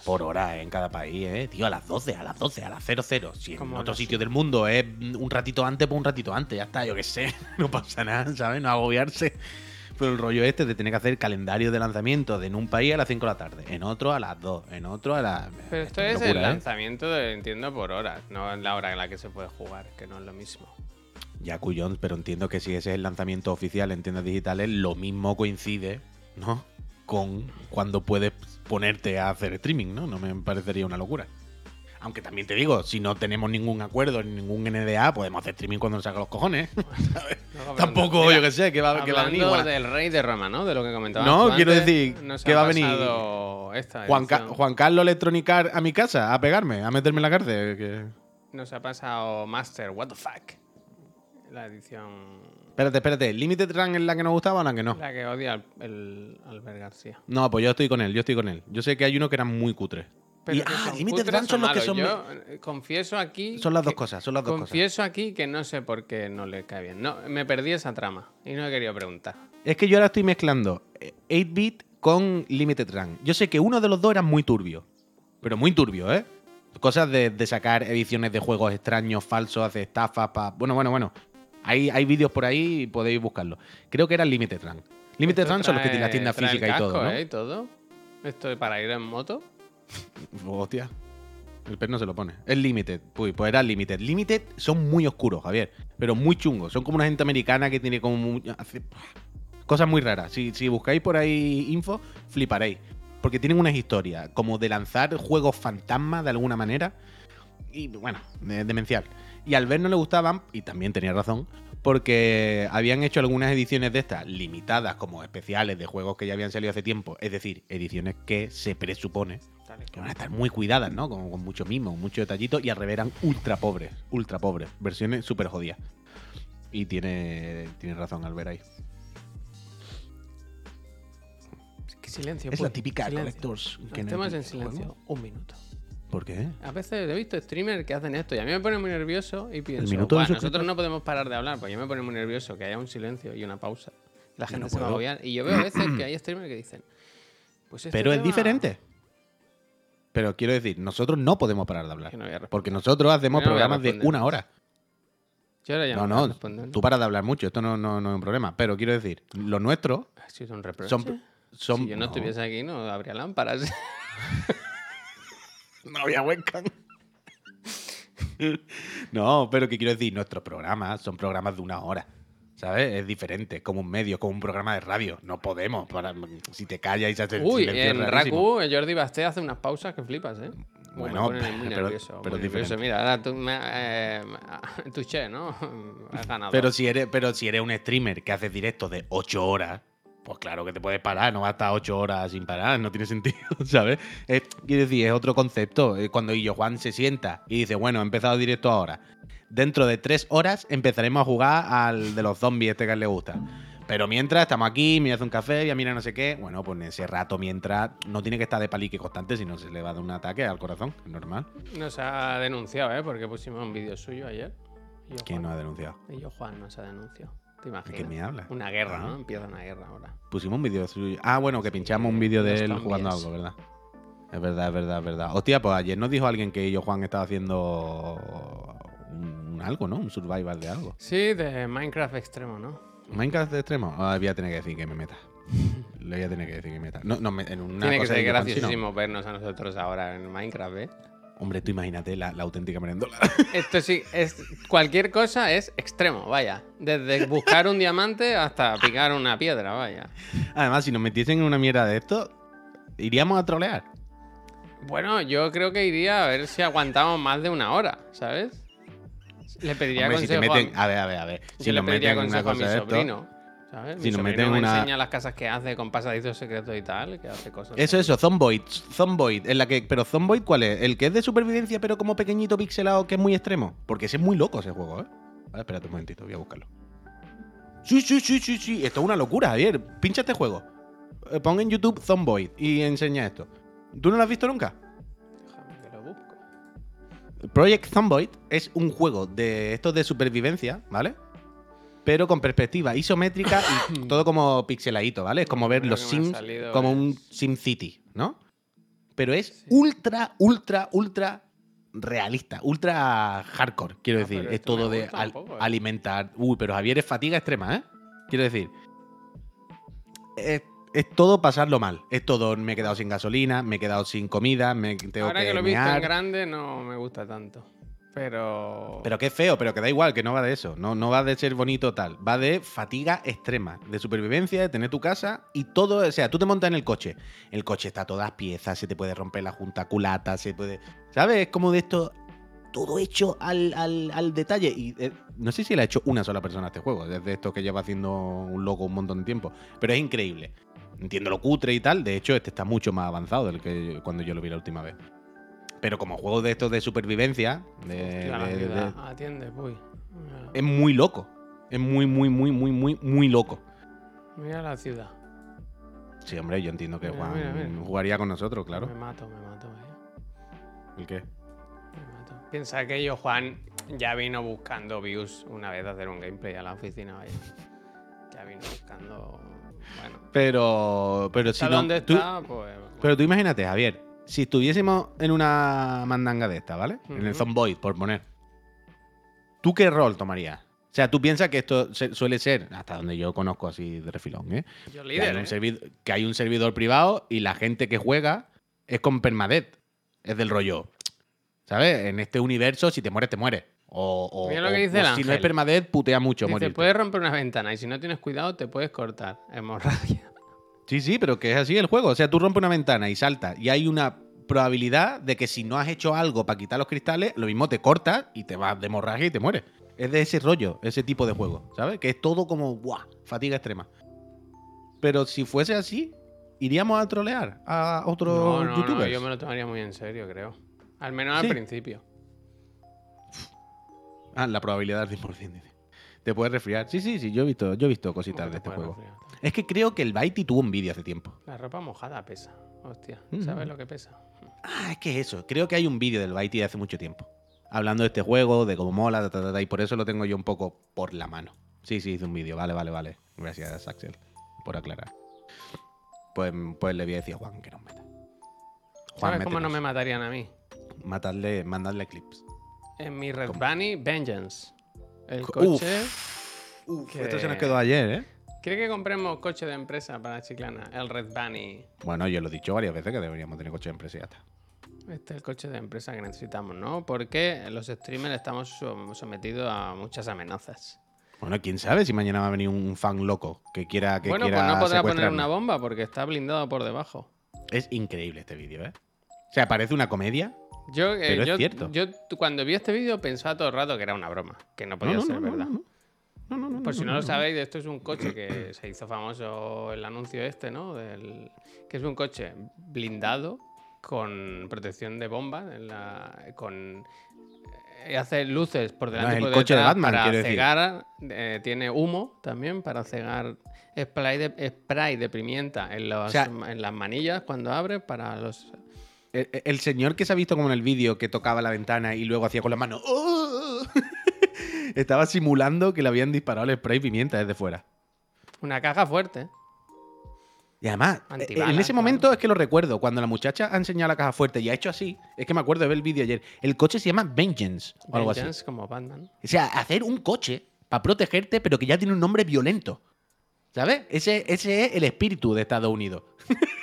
Por hora en cada país, ¿eh? Tío, a las 12, a las 12, a las 00. Si en Como otro sitio del mundo es un ratito antes, pues un ratito antes. Ya está, yo qué sé. No pasa nada, ¿sabes? No agobiarse. Pero el rollo este de tener que hacer calendario de lanzamiento de en un país a las 5 de la tarde, en otro a las 2, en otro a las... Pero esto es locura, el ¿eh? lanzamiento, de, entiendo, por horas, no en la hora en la que se puede jugar, que no es lo mismo. Ya, cuyón, pero entiendo que si ese es el lanzamiento oficial en tiendas digitales, lo mismo coincide, ¿no? Con cuando puedes ponerte a hacer streaming, ¿no? No me parecería una locura. Aunque también te digo, si no tenemos ningún acuerdo, ni ningún NDA, podemos hacer streaming cuando nos saca los cojones. Tampoco, yo que sé, que va, que va a venir. Hablando Juan, del rey de Roma, ¿no? De lo que No, quiero decir que va a venir Esta Juan, Ca- edición. Juan Carlos Electronicar a mi casa a pegarme, a meterme en la cárcel. que- Nos ha pasado Master, what the fuck. La edición. Espérate, espérate. ¿Limited Run es la que nos gustaba o la que no? La que odia al, el Albert García. No, pues yo estoy con él, yo estoy con él. Yo sé que hay uno que era muy cutre. Pero Y- que ah, Limited Run son los que son. Yo eh, confieso aquí. Son las dos que- cosas, son las dos cosas. Confieso aquí que no sé por qué no le cae bien. No, me perdí esa trama y no he querido preguntar. Es que yo ahora estoy mezclando eh, 8-bit con Limited Run. Yo sé que uno de los dos era muy turbio. Pero muy turbio, ¿eh? Cosas de, de sacar ediciones de juegos extraños, falsos, hacer estafas para. Bueno, bueno, bueno. Hay, hay vídeos por ahí y podéis buscarlos. Creo que era Limited Run. Limited Run son los que tienen trae el físicas y todo, ¿no? ¿eh? y todo. Esto es para ir en moto. Hostia. El pez no se lo pone. Es Limited. Uy, pues era Limited. Limited son muy oscuros, Javier. Pero muy chungos. Son como una gente americana que tiene como muy- hace- cosas muy raras. Si, si buscáis por ahí info, fliparéis. Porque tienen unas historias como de lanzar juegos fantasmas de alguna manera. Y bueno, de- demencial. Y al ver no le gustaban, y también tenía razón, porque habían hecho algunas ediciones de estas limitadas como especiales de juegos que ya habían salido hace tiempo. Es decir, ediciones que se presupone que van a estar muy cuidadas, ¿no? Con, con mucho mimo, mucho detallito y al revés eran ultra pobres, ultra pobres, versiones súper jodidas. Y tiene, tiene razón Albert ahí. Es que Silencio. Es la Puy, típica silencio. Collectors. que en silencio. Un minuto. ¿Por qué? A veces he visto streamers que hacen esto y a mí me pone muy nervioso y pienso, nosotros no podemos parar de hablar, porque yo me pone muy nervioso que haya un silencio y una pausa. La gente no se va a agobiar. Y yo veo a veces que hay streamers que dicen, pues este Pero es diferente. Pero quiero decir, nosotros no podemos parar de hablar. No. Porque nosotros hacemos no programas de una hora. Yo ahora ya No, no, tú paras de hablar mucho, esto no, no, no es un problema. Pero quiero decir, los nuestros Ha sido un reproche. son... son si yo no, estuviese aquí, no habría lámparas. No había webcam. no, pero que quiero decir, nuestros programas son programas de una hora. ¿Sabes? Es diferente, como un medio, como un programa de radio. No podemos. Para, si te callas y se hace el Uy, en. Raku, Jordi Basté hace unas pausas que flipas, ¿eh? Bueno, me muy pero- nervioso. pero muy nervioso. Mira, ahora tú me, eh, touché, ¿no? Has ganado. Pero si eres, pero si eres un streamer que haces directos de 8 horas, pues claro que te puedes parar, no vas a estar 8 horas sin parar, no tiene sentido, ¿sabes? Es- quiero decir, es otro concepto. Eh, Cuando Illo Juan se sienta y dice, bueno, he empezado directo ahora. Dentro de 3 horas empezaremos a jugar al de los zombies este que a él le gusta. Pero mientras estamos aquí, me hace un café, ya mira no sé qué. Bueno, pues en ese rato mientras no tiene que estar de palique constante, si no se le va a dar un ataque al corazón, es normal. Nos ha denunciado, ¿eh? Porque pusimos un vídeo suyo ayer. Yo, ¿Quién nos ha denunciado? y yo, Juan nos ha denunciado. ¿Te ¿De imaginas? qué me hablas? Una guerra, Ah. ¿no? Empieza una guerra ahora. Pusimos un vídeo suyo. Ah, bueno, que pinchamos un vídeo de él jugando algo, ¿verdad? Es verdad, es verdad, es verdad. Hostia, pues ayer nos dijo alguien que yo, Juan, estaba haciendo un, un algo, ¿no? Un survival de algo. Sí, de Minecraft extremo, ¿no? ¿Minecraft de extremo? Ah, voy a tener que decir que me meta. Le voy a tener que decir que me meta. No, no, me- en una Tiene que ser graciosísimo vernos a nosotros ahora en Minecraft, ¿eh? Hombre, tú imagínate la, la auténtica merendola. Esto sí, es cualquier cosa es extremo, vaya. Desde buscar un diamante hasta picar una piedra, vaya. Además, si nos metiesen en una mierda de esto, iríamos a trolear. Bueno, yo creo que iría a ver si aguantamos más de una hora, ¿sabes? Le pediría Hombre, si te consejo meten. a, A ver, a ver, a ver. Si le nos pediría meten en una consejo a mi cosa esto. Si mi nos meten me una- enseña las casas que hace con pasadizos secretos y tal, que hace cosas. Eso, eso, Zomboid. Zomboid. En la que, pero Zomboid, ¿cuál es? ¿El que es de supervivencia, pero como pequeñito pixelado, que es muy extremo? Porque ese es muy loco ese juego, ¿eh? Vale, espérate un momentito, voy a buscarlo. Sí, sí, sí, sí, sí. Esto es una locura, Javier. Pincha este juego. Eh, Pon en YouTube Zomboid y enseña esto. ¿Tú no lo has visto nunca? Déjame que lo busco. Project Zomboid es un juego de estos de supervivencia, ¿vale? Pero con perspectiva isométrica y todo como pixeladito, ¿vale? Es como ver los Sims como es- un Sim City, ¿no? Pero es Sí. ultra, ultra, ultra realista, ultra hardcore, quiero Ah, decir. Es todo de al- poco, ¿eh? alimentar. Uy, pero Javier es fatiga extrema, ¿eh? Quiero decir. Es, es todo pasarlo mal. Es todo, me he quedado sin gasolina, me he quedado sin comida, me tengo Ahora que, que lo he visto en grande no me gusta tanto. Pero. Pero es feo, pero que da igual, que no va de eso. No, no va de ser bonito tal. Va de fatiga extrema, de supervivencia, de tener tu casa y todo. O sea, tú te montas en el coche. El coche está a todas piezas, se te puede romper la junta culata, se puede. ¿Sabes? Es como de esto. Todo hecho al, al- al detalle. Y eh, no sé si le ha hecho una sola persona este juego, desde esto que lleva haciendo un loco un montón de tiempo. Pero es increíble. Entiendo lo cutre y tal. De hecho, este está mucho más avanzado del que cuando yo lo vi la última vez. Pero como juego de estos de supervivencia, de- Hostia, de- de-. Atiende, uy. Es muy loco. Es muy, muy, muy, muy, muy, muy loco. mira la ciudad. Sí, hombre, yo entiendo que Mira, Juan mira, mira. jugaría con nosotros, Me claro. mato, me mato, eh. ¿El qué? Me mato. Piensa que yo, Juan, ya vino buscando views una vez de hacer un gameplay a la oficina, vaya. Ya vino buscando. Bueno. Pero, pero si ¿Está no. dónde tú- está? Pues. pero tú imagínate, Javier, si estuviésemos en una mandanga de esta, ¿vale? En el. Zomboid, por poner. ¿Tú qué rol tomarías? O sea, tú piensas que esto suele ser, hasta donde yo conozco así de refilón, ¿eh? Yo que, líder. hay un ¿eh? servidor, que hay un servidor privado y la gente que juega es con permadeath. Es del rollo. ¿Sabes? En este universo, si te mueres, te mueres. O, o- Mira lo que dice o el si no es ángel. permadeath, putea mucho morir. puedes romper una ventana y si no tienes cuidado te puedes cortar. Hemorragia. Sí, sí, pero que es así el juego. O sea, tú rompes una ventana y saltas y hay una probabilidad de que si no has hecho algo para quitar los cristales, lo mismo te cortas y te vas de hemorragia y te mueres. Es de ese rollo, ese tipo de juego, ¿sabes? Que es todo como, ¡buah! Fatiga extrema. Pero si fuese así, iríamos a trolear a otros No, no, no, youtubers. yo me lo tomaría muy en serio, creo. Al menos al principio. Ah, la probabilidad del 100%. Te puedes resfriar. Sí, sí, sí, yo he visto, yo he visto ¿Cómo cositas de te este juego. resfriar? Es que creo que el Baiti tuvo un vídeo hace tiempo. La ropa mojada pesa. Hostia, Mm. ¿sabes lo que pesa? Ah, es que eso. Creo que hay un vídeo del Baiti de hace mucho tiempo. Hablando de este juego, de cómo mola, ta, ta, ta, ta, y por eso lo tengo yo un poco por la mano. Sí, sí, hice un vídeo. Vale, vale, vale. Gracias, Axel, por aclarar. Pues, pues le voy a decir a Juan que nos meta. ¿Sabes cómo no me matarían a mí? Matarle, mandarle clips. En mi Red ¿Cómo? Bunny Vengeance. El coche. Uf, Que- esto se nos quedó ayer, ¿eh? ¿Quiere que compremos coche de empresa para Chiclana? El Red Bunny. Bueno, yo lo he dicho varias veces que deberíamos tener coche de empresa y ya está. Este es el coche de empresa que necesitamos, ¿no? Porque los streamers estamos som- sometidos a muchas amenazas. Bueno, quién sabe si mañana va a venir un fan loco que quiera que bueno, pues no podrá poner una bomba porque está blindado por debajo. Es increíble este vídeo, ¿eh? O sea, parece una comedia. Yo, eh, Pero es yo, cierto. yo t- cuando vi este vídeo pensaba todo el rato que era una broma, que no podía no, no, ser no, verdad. No, no, no, Por si no, lo sabéis, esto es un coche que se hizo famoso el anuncio este, ¿no? Del, que es un coche blindado con protección de bomba, en la- con eh, hace luces por delante por el coche de Batman, para cegar, eh, tiene humo también para cegar spray de, spray de pimienta en, los- O sea- en las manillas cuando abre para los El, el señor que se ha visto como en el vídeo que tocaba la ventana y luego hacía con la mano. "Oh", Estaba simulando que le habían disparado el spray pimienta desde fuera. una caja fuerte. Y además, Antibalas, en ese claro. momento es que lo recuerdo, cuando la muchacha ha enseñado la caja fuerte y ha hecho así, es que me acuerdo de ver el vídeo ayer. El coche se llama Vengeance o algo así. Vengeance como Batman. O sea, hacer un coche para protegerte, pero que ya tiene un nombre violento. ¿Sabes? Ese, ese es el espíritu de Estados Unidos.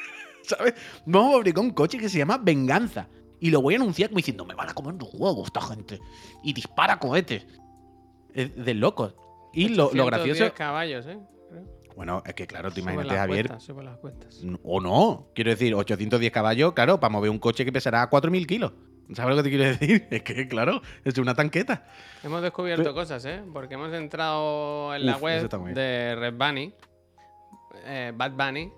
¿Sabes? Vamos a fabricar un coche que se llama Venganza. Y lo voy a anunciar como diciendo, me van a comer los huevos esta gente. Y dispara cohetes. Es de locos. Y lo, lo 810 gracioso... caballos, ¿eh? Bueno, es que claro, te imagínate, Javier, las o no. Quiero decir, 810 caballos, claro, para mover un coche que pesará 4.000 kilos. ¿Sabes lo que te quiero decir? Es que, claro, es una tanqueta. Hemos descubierto Pero- cosas, ¿eh? Porque hemos entrado en la Uf, web de Red Bunny, eh, Bad Bunny.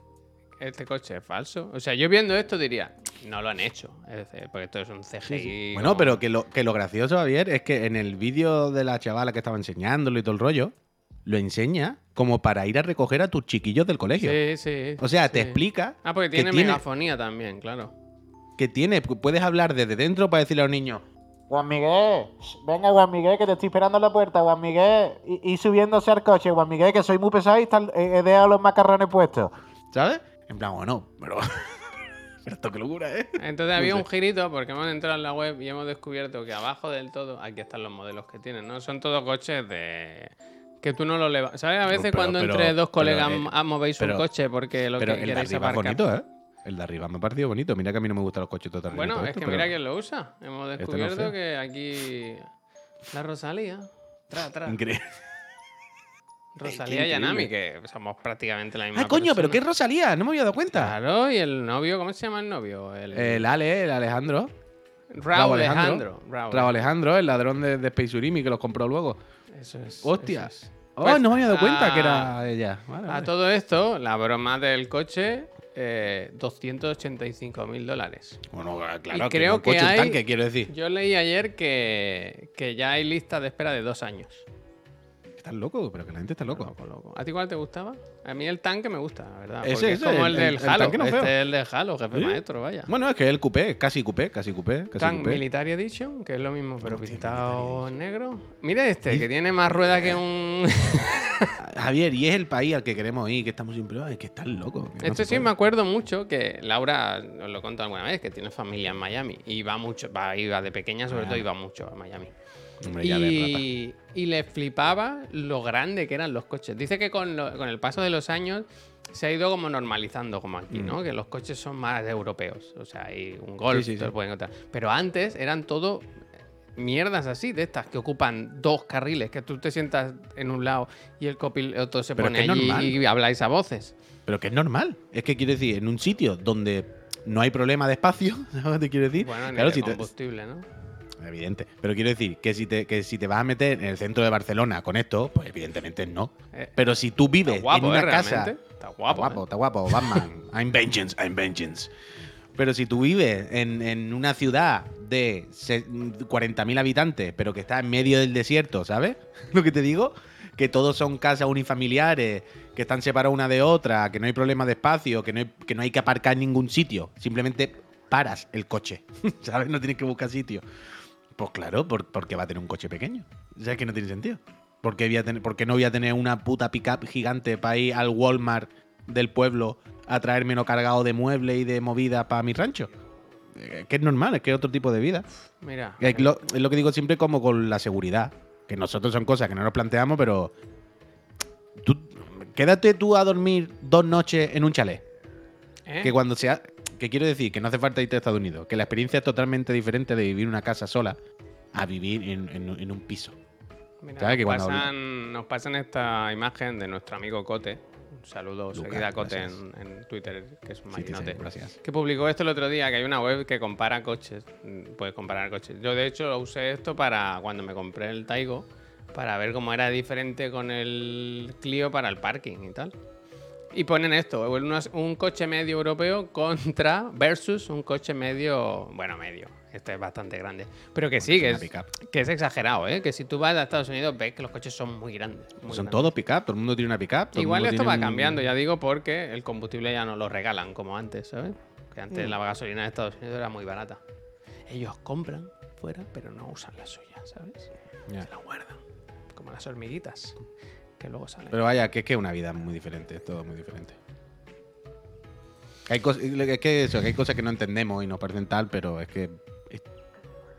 Este coche es falso. O sea, yo viendo esto diría, no lo han hecho. Es decir, porque esto es un CGI. Bueno, como- pero que lo, que lo gracioso, Javier, es que en el vídeo de la chavala que estaba enseñándolo y todo el rollo, lo enseña como para ir a recoger a tus chiquillos del colegio. Sí, sí. O sea, te explica Ah, porque que tiene, tiene- megafonía también, claro. que tiene, puedes hablar desde dentro para decirle a los niños, Juan Miguel, venga Juan Miguel, que te estoy esperando en la puerta, Juan Miguel. Y, y subiéndose al coche, Juan Miguel, que soy muy pesado y he dejado los macarrones puestos. ¿sabes? En plan, bueno, pero... pero esto qué locura, ¿eh? Entonces había sé. un girito porque hemos entrado en la web y hemos descubierto que abajo del todo, aquí están los modelos que tienen, ¿no? Son todos coches de... Que tú no lo levas. ¿Sabes? A veces pero- cuando pero- entre dos colegas eh, movéis un coche porque lo Pero que el de arriba es bonito, ¿eh? El de arriba me ha parecido bonito. Mira que a mí no me gustan los coches totalmente. Bueno, es que mira quién lo usa. Hemos Este no descubierto que aquí la Rosalía. Tra, tra. Increíble. Rosalía y. Anami, que somos prácticamente la misma Ah, coño, pero. ¿qué es Rosalía? No me había dado cuenta. Claro, y el novio, ¿cómo se llama el novio? El, El Ale, el Alejandro. Raúl Alejandro. Alejandro. Raúl. Raúl Alejandro, el ladrón de, de Space Urimi que los compró luego. Eso es. Hostia. eso es. Oh, Pues, no me había dado cuenta que era ella. Vale, A vale. todo esto, la broma del coche, eh, 285 mil dólares. Bueno, Y claro, que creo un que coche, hay- tanque, quiero decir. Yo leí ayer que, que ya hay lista de espera de dos años. Estás loco, pero que la gente está loco. Loco, loco. ¿A ti cuál te gustaba? A mí el tanque me gusta, la verdad. Ese, porque es como el, el- del el Halo. no este es el del Halo, jefe ¿Sí? maestro, vaya. Bueno, es que el coupé, casi coupé, casi coupé, casi Tank coupé. Military Edition, que es lo mismo, pero pintado en negro. Mira este, que tiene más ruedas que un... Javier, y es el país al que queremos ir, que estamos siempre, ay, que estás loco. que Este sí puede". me acuerdo mucho que Laura, os lo he contado alguna vez, que tiene familia en Miami. Y va mucho, va, iba de pequeña sobre Ah. todo, iba mucho a Miami. Y, y le flipaba lo grande que eran los coches. Dice que con, lo- con el paso de los años se ha ido como normalizando como aquí, Mm. ¿no? Que los coches son más europeos. O sea, hay un Golf, Sí, sí, te sí. lo pueden. Pero antes eran todo mierdas así, de estas, que ocupan dos carriles, que tú te sientas en un lado y el copiloto se Pero pone allí normal. y habláis a voces. Pero que es normal. Es que quiero decir, en un sitio donde no hay problema de espacio, ¿sabes te quiero decir? Bueno, ni claro, de si te- combustible, ¿no? Evidente. Pero quiero decir que si, te, que si te vas a meter en el centro de Barcelona con esto, pues evidentemente no. Eh, Pero si tú vives guapo, en una ¿eh? casa. Realmente. Está Está guapo. guapo, ¿eh? está guapo, Batman. I'm vengeance, I'm vengeance. Pero si tú vives en, en una ciudad de se- 40.000 habitantes, pero que está en medio del desierto, ¿sabes? Lo que te digo, que todos son casas unifamiliares, que están separadas una de otra, que no hay problema de espacio, que no hay que, no hay que aparcar en ningún sitio. Simplemente paras el coche, ¿sabes? No tienes que buscar sitio. Pues claro, por- porque va a tener un coche pequeño. O sea, es que no tiene sentido. ¿Por qué, voy a tener, no voy a tener una puta pickup gigante para ir al Walmart del pueblo a traérmelo cargado de muebles y de movida para mi rancho? Eh, que es normal, es que es otro tipo de vida. Mira. Es lo, es lo que digo siempre como con la seguridad. Que nosotros son cosas que no nos planteamos, pero. Tú, quédate tú a dormir dos noches en un chalet. ¿eh? Que cuando sea. Que quiero decir que no hace falta irte a Estados Unidos. Que la experiencia es totalmente diferente de vivir en una casa sola a vivir en, en- en un piso. Mira, ¿Sabes que nos, cuando pasan, nos pasan esta imagen de nuestro amigo Cote. Un saludo Lucas, seguida a Cote en, en Twitter, que es un Sí, sí, sí, maquinote. gracias. que publicó esto el otro día, que hay una web que compara coches. Mm, Puedes comparar coches. Yo, de hecho, usé esto para cuando me compré el Taigo, para ver cómo era diferente con el Clio para el parking y tal. Y ponen esto, un coche medio europeo contra versus un coche medio, bueno, medio. Este es bastante grande. Pero que sí, es que es, que es exagerado, ¿eh? Que si tú vas a Estados Unidos ves que los coches son muy grandes. muy Son grandes. todos pick-up, todo el mundo tiene una pick-up. Igual esto va un- cambiando, ya digo, porque el combustible ya no lo regalan como antes, ¿sabes? Que Mm. antes la gasolina de Estados Unidos era muy barata. Ellos compran fuera, pero no usan la suya, ¿sabes? Ya. Se la guardan. Como las hormiguitas, que luego salen. Pero vaya, que es que es una vida muy diferente, es todo muy diferente. Hay es que eso, que hay cosas que no entendemos y nos parecen tal, pero es que es,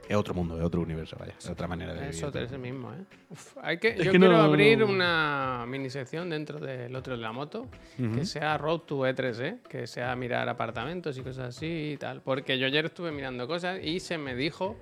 es otro mundo, es otro universo, vaya, es otra manera de vivir. Eso es el mismo, ¿eh? Uf, hay que, Es yo que quiero no- abrir una mini sección dentro del otro de la moto, que sea Road to E3, ¿eh? Que sea mirar apartamentos y cosas así y tal. Porque yo ayer estuve mirando cosas y se me dijo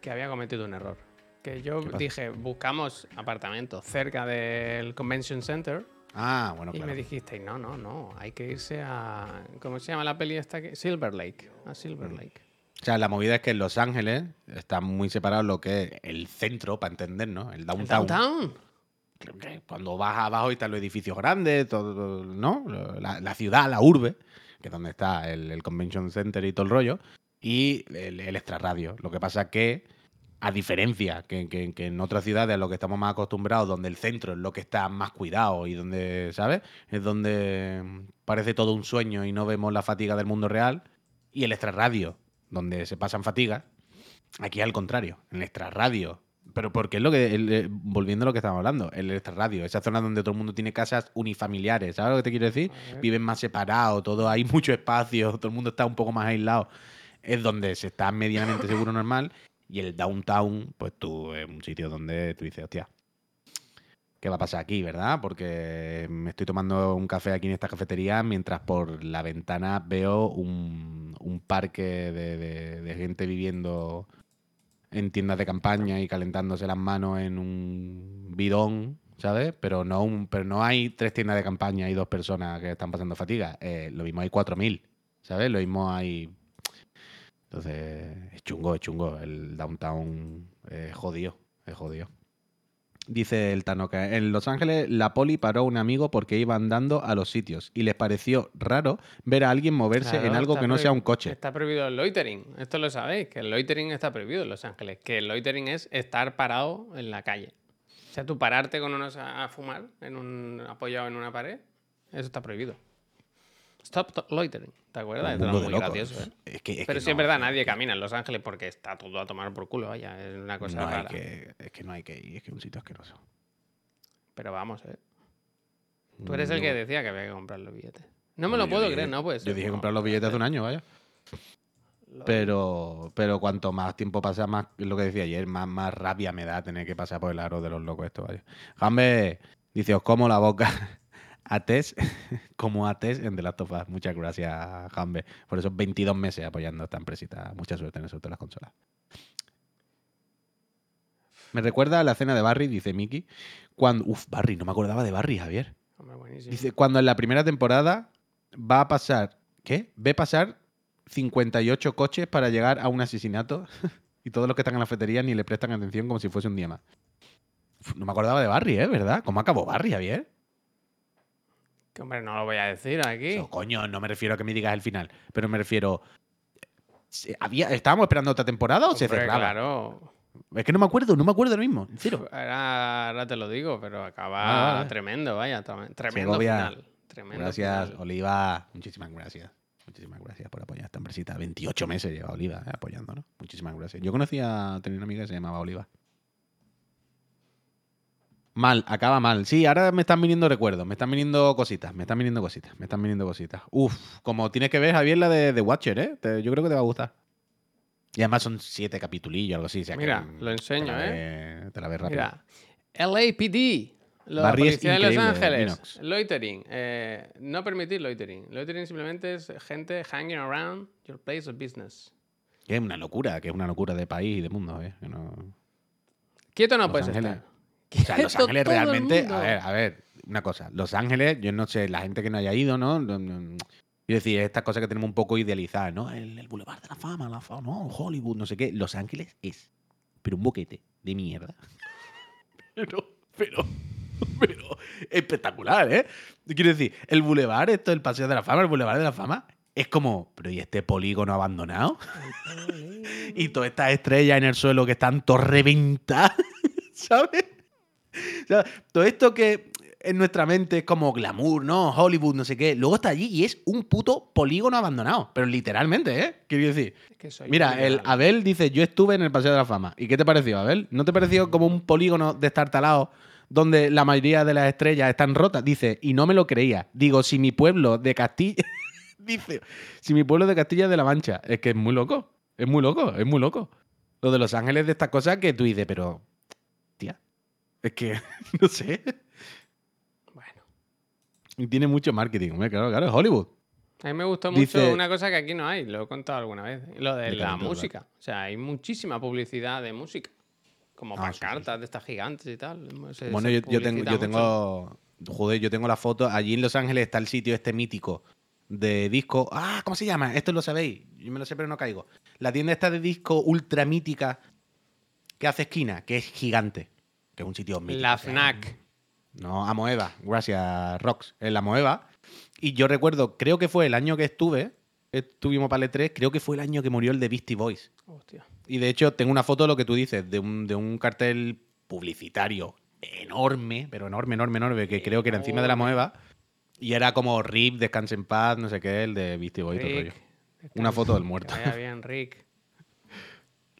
que había cometido un error. Que yo dije, buscamos apartamentos cerca del Convention Center Ah, bueno, y claro. me dijisteis, no, no, no, hay que irse a... ¿Cómo se llama la peli esta? que- Silver Lake. A Silver Mm. Lake. O sea, la movida es que en Los Ángeles está muy separado lo que es el centro, para entendernos, el ¿El downtown. downtown? Creo que Cuando vas abajo están los edificios grandes, todo, ¿no? La, la ciudad, la urbe, que es donde está el, el Convention Center y todo el rollo, y el, el extrarradio. Lo que pasa es que, a diferencia que, que- que en otras ciudades a lo que estamos más acostumbrados, donde el centro es lo que está más cuidado y donde, ¿sabes? Es donde mm, parece todo un sueño y no vemos la fatiga del mundo real, y el extrarradio, donde se pasan fatigas, aquí al contrario, en el extrarradio. Pero porque es lo que, el- eh, volviendo a lo que estábamos hablando, el extrarradio, esa zona donde todo el mundo tiene casas unifamiliares, ¿sabes lo que te quiero decir? Viven más separados, todo, hay mucho espacio, todo el mundo está un poco más aislado. Es donde se está medianamente seguro normal. Y el downtown, pues tú, es un sitio donde tú dices, hostia, ¿qué va a pasar aquí, verdad? Porque me estoy tomando un café aquí en esta cafetería mientras por la ventana veo un, parque de gente viviendo en tiendas de campaña y calentándose las manos en un bidón, ¿sabes? Pero no, un, pero no hay tres tiendas de campaña y dos personas que están pasando fatiga. Eh, lo mismo hay 4.000, ¿sabes? Lo mismo hay... Entonces, es chungo, es chungo. El downtown es jodido, es jodido. Dice el Tanoca, en Los Ángeles la poli paró a un amigo porque iba andando a los sitios y les pareció raro ver a alguien moverse Claro, en algo que no sea un coche. Está prohibido el loitering. Esto lo sabéis, que el loitering está prohibido en Los Ángeles. Que el loitering es estar parado en la calle. O sea, tú pararte con unos a, fumar en un, apoyado en una pared, eso está prohibido. Stop to- loitering. ¿Te acuerdas? Esto era muy gracioso, ¿eh? Es que, es Pero que sí es no, verdad, es nadie camina en Los Ángeles porque está todo a tomar por culo, vaya. Es una cosa no rara. que, es que no hay que ir, es que es un sitio asqueroso. Pero vamos, ¿eh? Tú eres el que decía que había que comprar los billetes. No me lo yo puedo dije- creer, no puede ser. Yo dije comprar los billetes hace un año, vaya. Pero, pero cuanto más tiempo pasa, más es lo que decía ayer, más, más rabia me da tener que pasar por el aro de los locos esto, vaya. Jambe dice, os como la boca a Tess, como a Tess en The Last of Us. Muchas gracias, Jambe, por esos 22 meses apoyando a esta empresita. Mucha suerte en eso de las consolas. Me recuerda a la cena de Barry, dice Mickey. Cuando, uf, Barry, no me acordaba de Barry, Javier. Hombre. Dice, cuando en la primera temporada va a pasar, ¿qué? Ve pasar 58 coches para llegar a un asesinato y todos los que están en la cafetería ni le prestan atención como si fuese un día más. Uf, no me acordaba de Barry, ¿eh? ¿Verdad? ¿Cómo acabó Barry, Javier? Que, hombre, no lo voy a decir aquí. No, coño, no me refiero a que me digas el final, pero me refiero... ¿se- ¿Había, ¿Estábamos esperando otra temporada o se cerraba? Claro. Es que no me acuerdo, no me acuerdo ahora mismo. Cero. Ahora, ahora te lo digo, pero acaba vale. tremendo, vaya. trem- Tremendo Segovia, final. Tremendo Gracias, final. Oliva. Muchísimas gracias. Muchísimas gracias por apoyar esta empresita. 28 meses lleva Oliva eh, apoyando, ¿no? Muchísimas gracias. Yo conocía, tenía una amiga que se llamaba Oliva. Mal, acaba mal. Sí, ahora me están viniendo recuerdos, me están viniendo cositas, me están viniendo cositas, me están viniendo cositas. Uf, como tienes que ver, Javier, la de The Watcher, ¿eh? Te- yo creo que te va a gustar. Y además son siete capitulillos, algo así. o sea Mira, lo enseño, te la ¿eh? Te la ves rápido. Mira, LAPD. La policía de Los Ángeles. Loitering. eh, no permitir loitering. Loitering simplemente es gente hanging around your place of business. Que es una locura, que es una locura de país y de mundo, ¿eh? No- Quieto no Los puedes Ángeles. estar. O sea, Los Ángeles realmente. A ver, a ver, una cosa. Los Ángeles, yo no sé, la gente que no haya ido, no, Quiero decir, estas cosas que tenemos un poco idealizadas, ¿no? El, el Boulevard de la Fama, la fama, no, Hollywood, no sé qué. Los Ángeles es, pero un boquete de mierda. Pero, pero, pero, espectacular, ¿eh? Quiero decir, el Boulevard, esto, el Paseo de la Fama, el Boulevard de la Fama, es como, pero ¿y este polígono abandonado? y todas estas estrellas en el suelo que están todas reventadas, ¿sabes? O sea, todo esto que en nuestra mente es como glamour, ¿no? Hollywood, no sé qué. Luego está allí y es un puto polígono abandonado. Pero literalmente, ¿eh? Quiero decir. Es que soy Mira, el. Abel dice, yo estuve en el Paseo de la Fama. ¿Y qué te pareció, Abel? ¿No te pareció como un polígono destartalado donde la mayoría de las estrellas están rotas? Dice, y no me lo creía. Digo, si mi pueblo de Castilla... dice, si mi pueblo de Castilla de la Mancha. Es que es muy loco. Es muy loco, es muy loco. Lo de Los Ángeles de estas cosas que tú dices, pero... Tía, es que, no sé. Bueno. Y tiene mucho marketing. hombre, Claro, claro, es Hollywood. A mí me gustó mucho una cosa que aquí no hay, lo he contado alguna vez. Lo de De la música. O sea, hay muchísima publicidad de música. Como Ah, sí, sí, pancartas de estas gigantes y tal. Se- Bueno, se yo, yo tengo, yo tengo. Joder, yo tengo la foto. Allí en Los Ángeles está el sitio este mítico de disco. Ah, ¿cómo se llama? Esto lo sabéis. Yo me lo sé, pero no caigo. La tienda esta de disco ultra mítica que hace esquina, que es gigante. Que es un sitio mítico. La o sea, FNAC. No, Amoeba. Gracias, Rox. En la Amoeba. Y yo recuerdo, creo que fue el año que estuve. Estuvimos para el 3 creo que fue el año que murió el de Beastie Boys. Hostia. Y de hecho, tengo una foto de lo que tú dices, de un, de un cartel publicitario enorme, pero enorme, enorme, enorme, que creo que era encima de la Moeva. Y era como Rip, Descanse en paz, no sé qué, el de Beastie Boys. todo el Rick. rollo. Una foto del muerto. Que vaya bien, Rick.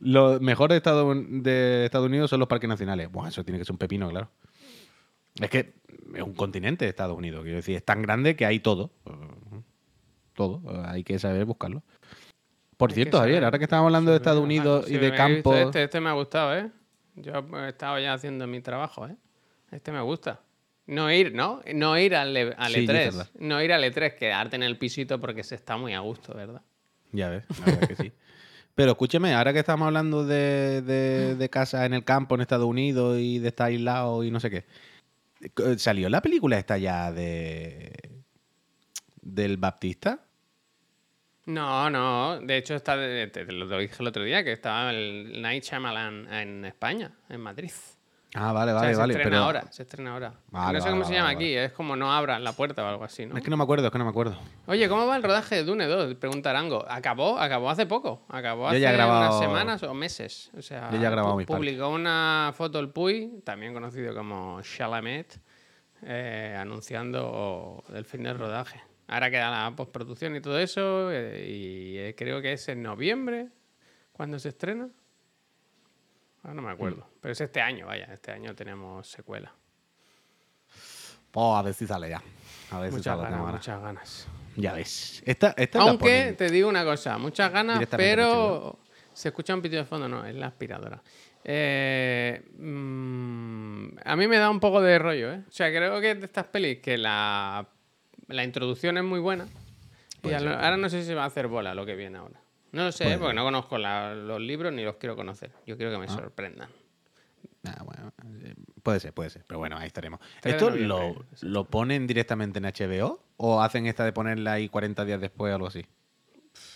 Lo mejor de Estados, de Estados Unidos son los parques nacionales. Buah, eso tiene que ser un pepino, claro. Es que es un continente Estados Unidos. Quiero decir, es tan grande que hay todo. Todo. Hay que saber buscarlo. Por cierto, Javier, ahora que estamos hablando de Estados Unidos y de visto campos. Este, este me ha gustado, ¿eh? Yo he estado ya haciendo mi trabajo, ¿eh? Este me gusta. No ir, ¿no? No ir al, E- al Sí, es E3. verdad. no ir al E3, quedarte en el pisito porque se está muy a gusto, ¿verdad? Ya ves, la verdad que sí. Pero escúcheme, ahora que estamos hablando de, de, de casa en el campo en Estados Unidos y de estar aislado y no sé qué, eh, ¿salió la película esta ya de. del Baptista? No, no. De hecho, está te, te lo dije el otro día, que estaba el Night Shyamalan en España, en Madrid. Ah, vale, O sea, vale, se vale. estrena Pero ahora, se estrena ahora. Vale, no sé vale, cómo se vale, llama vale. aquí, es como no abran la puerta o algo así, ¿no? Es que no me acuerdo, es que no me acuerdo. Oye, ¿cómo va el rodaje de Dune 2? Pregunta Arango. Acabó, acabó hace poco. Acabó hace grabado- unas semanas o meses. O sea, Yo ya he grabado mis partes. publicó una foto el Puy, también conocido como Chalamet, eh, anunciando el fin del rodaje. Ahora queda la postproducción y todo eso, eh, y eh, creo que es en noviembre cuando se estrena. Ahora no me acuerdo, pero es este año, vaya, este año tenemos secuela. Pues a ver si sale ya. A ver si sale. ganas, muchas ganas. Ya ves. Esta, esta Aunque te digo una cosa, muchas ganas, pero se escucha un pitido de fondo, no, es la aspiradora. Eh, mm, a mí me da un poco de rollo, ¿eh? O sea, creo que de estas pelis que la, la introducción es muy buena y ahora no sé si se va a hacer bola lo que viene ahora. No lo sé, porque no conozco la- los libros ni los quiero conocer. Yo quiero que me sorprendan. Ah, bueno, eh, puede ser, puede ser. Pero bueno, ahí estaremos. 3 de ¿Esto lo, lo ponen directamente en HBO? ¿O hacen esta de ponerla ahí 40 días después o algo así?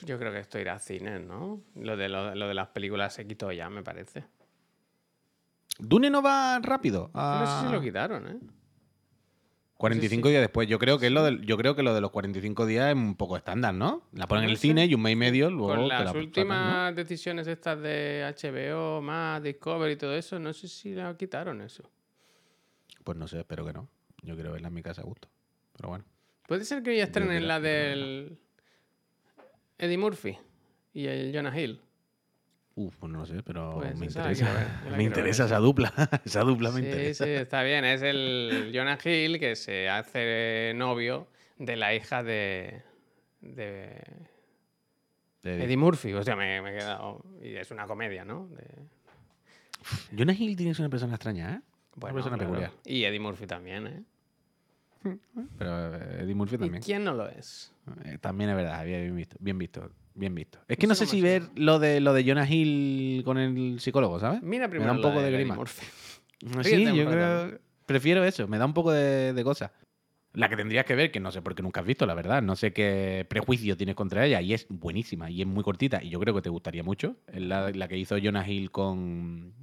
Yo creo que esto irá a cine, ¿no? Lo de, lo, lo de las películas se quitó ya, me parece. ¿Dune no va rápido? No sé si Ah, lo quitaron, ¿eh? 45 días después. Yo creo que es lo del- yo creo que lo de los 45 días es un poco estándar, ¿no? La ponen en el cine y un mes y medio luego Con las la últimas decisiones estas de HBO, más Discovery y todo eso, no sé si la quitaron eso. Pues no sé, espero que no. Yo quiero verla en mi casa a gusto. Pero bueno. Puede ser que ya estrenen la del Eddie Murphy y el Jonah Hill. Uf, pues no lo sé, pero Pues me interesa. ver, me interesa ver. esa dupla. esa dupla me Sí, interesa. sí, está bien. Es el Jonah Hill que se hace novio de la hija de, de De- Eddie Murphy. O sea, me, me he quedado... Y es una comedia, ¿no? De- Jonah Hill tiene que ser una persona extraña, ¿eh? bueno, persona claro. peculiar. Y Eddie Murphy también, ¿eh? Pero eh, Eddie Murphy ¿Y también. quién no lo es? Eh, también es verdad, bien visto, bien visto, bien visto. Es que No no sé si ver lo de lo de Jonah Hill con el psicólogo, ¿sabes? Mira Me primero da un poco de grima. Sí, yo creo. Prefiero eso, me da un poco de, de cosa. La que tendrías que ver, que no sé por qué nunca has visto, la verdad. No sé qué prejuicio tienes contra ella. Y es buenísima y es muy cortita. Y yo creo que te gustaría mucho. Es la, la que hizo Jonah Hill con.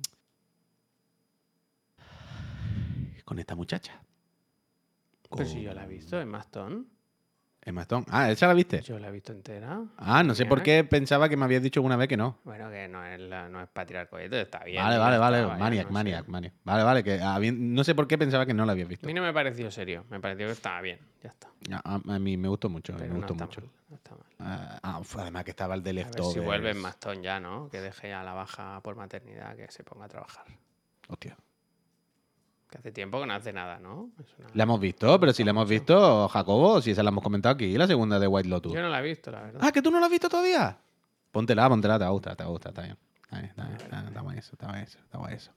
Con esta muchacha. Pero si yo la he visto en Maston. Emma Stone. Ah, ¿esa la viste? Yo la he visto entera. Ah, no sé por qué pensaba que me habías dicho alguna vez que no. Bueno, que no es, la- no es para tirar cohetes, está bien. Vale, vale, vale. vaya, maniac, no maniac, maniac. Vale, vale. Que no sé por qué pensaba que no la habías A visto. mí no me pareció serio, me pareció que estaba bien, ya está. A, a mí me gustó mucho, Pero me no gustó está mucho. mal, no está mal. Ah, ah, además que estaba el de A ver Leftovers. si vuelve en Maston ya, ¿no? Que deje ya la baja por maternidad, que se ponga a trabajar. Hostia. Que hace tiempo que no hace nada, ¿no? Una- La hemos visto, pero si la hemos visto, Jacobo, si esa la hemos comentado aquí, la segunda de White Lotus. Yo no la he visto, la verdad. Ah, que tú no la has visto todavía. Póntela, póntela, te va a gustar, te va a gustar, está bien. Está bien, está bien, está bien, está guay eso, está guay eso, está guay eso.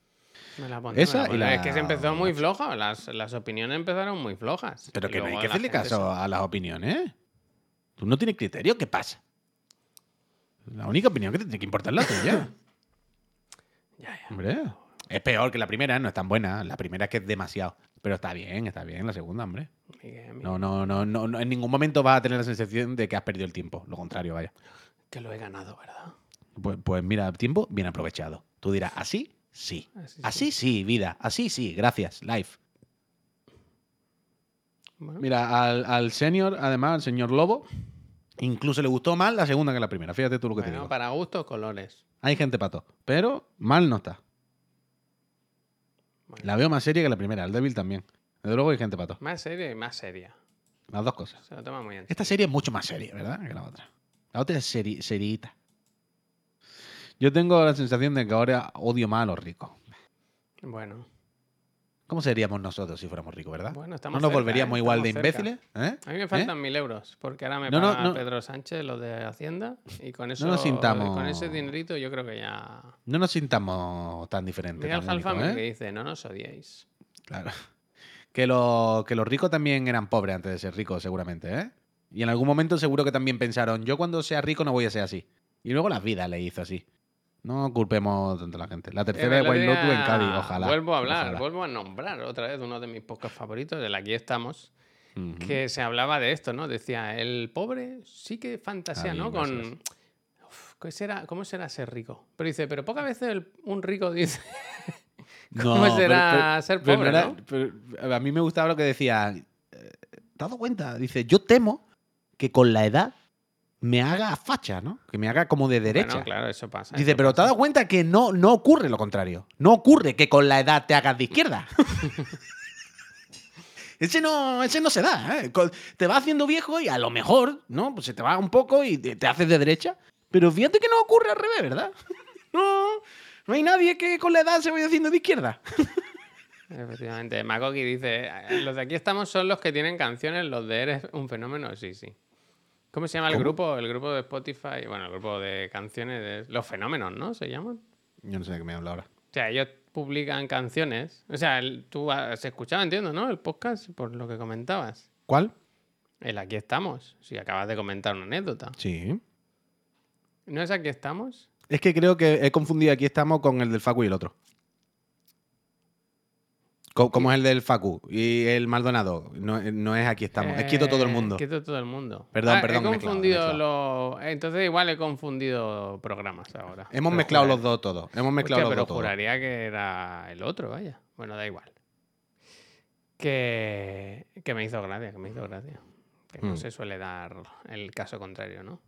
Me la pondré, esa me la y la- Es que se empezó muy floja, las, las opiniones empezaron muy flojas. Pero que no hay que hacerle caso se- a las opiniones. Tú no tienes criterio, ¿qué pasa? La única opinión que te tiene que importar es la tuya. Ya, ya. Hombre, es peor que la primera, no es tan buena. La primera es que es demasiado. Pero está bien, está bien la segunda, hombre. Miguel, Miguel, No, no, no, no, no, en ningún momento vas a tener la sensación de que has perdido el tiempo. Lo contrario, vaya. Que lo he ganado, ¿verdad? Pues, pues mira, tiempo bien aprovechado. Tú dirás, ¿así? Sí. Así sí. Así sí, vida. Así sí, gracias. Life. Bueno, Mira, al, al senior, además, al señor Lobo, incluso le gustó más la segunda que la primera. Fíjate tú lo que te digo. para gustos, colores. Hay gente pato. Pero mal no está. Bueno, La veo más seria que la primera. El débil también. Desde luego hay gente pato. Más seria y más seria. Las dos cosas. Se lo toma muy en serio. Esta serie es mucho más seria, ¿verdad? Que la otra. La otra es seri seriita. Yo tengo la sensación de que ahora odio más a los ricos. Bueno, ¿Cómo seríamos nosotros si fuéramos ricos, verdad? bueno, ¿No nos cerca, volveríamos ¿eh? igual de imbéciles? ¿Eh? A mí me ¿Eh? faltan mil euros, porque ahora me No, paga no. Pedro Sánchez lo de Hacienda y con eso, nos sintamos- con ese dinerito yo creo que ya... No nos sintamos tan diferentes. Mira ¿eh? que dice, no nos odiéis. Claro. Que, lo- que los ricos también eran pobres antes de ser ricos, seguramente, ¿eh? Y en algún momento seguro que también pensaron, yo cuando sea rico no voy a ser así. Y luego la vida le hizo así. No culpemos tanto a la gente. La tercera Eh, el otro White Lotus en Cádiz, ojalá. Vuelvo a hablar, ojalá. vuelvo a nombrar otra vez uno de mis podcasts favoritos, del Aquí estamos, que se hablaba de esto, ¿no? Decía, el pobre sí que fantasía, Ah, ¿no? bien, Con... gracias. Uf, ¿qué será, ¿Cómo será ser rico? Pero dice, pero pocas veces el- un rico dice... ¿Cómo será pero- ser pobre, no? a mí me gustaba lo que decía. eh, ¿Te has dado cuenta? Dice, yo temo que con la edad me haga facha, ¿no? Que me haga como de derecha. Bueno, claro, eso pasa. Dice, eso pero ¿te has dado cuenta que no, no ocurre lo contrario? No ocurre que con la edad te hagas de izquierda. ese, no, ese no se da. ¿eh? Te va haciendo viejo y a lo mejor, ¿no? Pues se te va un poco y te, te haces de derecha. Pero fíjate que no ocurre al revés, ¿verdad? no, no hay nadie que con la edad se vaya haciendo de izquierda. Efectivamente. Makoki dice, "Eh, los de aquí estamos son los que tienen canciones, los de Eres un fenómeno, sí, sí. ¿Cómo se llama el ¿Cómo? grupo? El grupo de Spotify, bueno, el grupo de canciones de Los Fenómenos, ¿no? Se llaman. Yo no sé de qué me habla ahora. O sea, ellos publican canciones. O sea, el- tú has escuchado, entiendo, ¿no? El podcast, por lo que comentabas. ¿Cuál? El Aquí estamos, si acabas de comentar una anécdota. Sí. ¿No es Aquí estamos? Es que creo que he confundido aquí estamos con el del Facu y el otro. Como es el del Facu y el Maldonado. No, no es aquí estamos. es quieto todo el Eh, mundo. Quieto todo el mundo. Perdón, Ah, perdón, me He confundido los... Entonces igual he confundido programas ahora. Hemos Pero mezclado juraría- los dos todos. Hemos mezclado Hostia, los pero dos todos. juraría que era el otro, vaya. Bueno, da igual. que, que me hizo gracia, que me hizo gracia. Que no Mm. se suele dar el caso contrario, ¿no?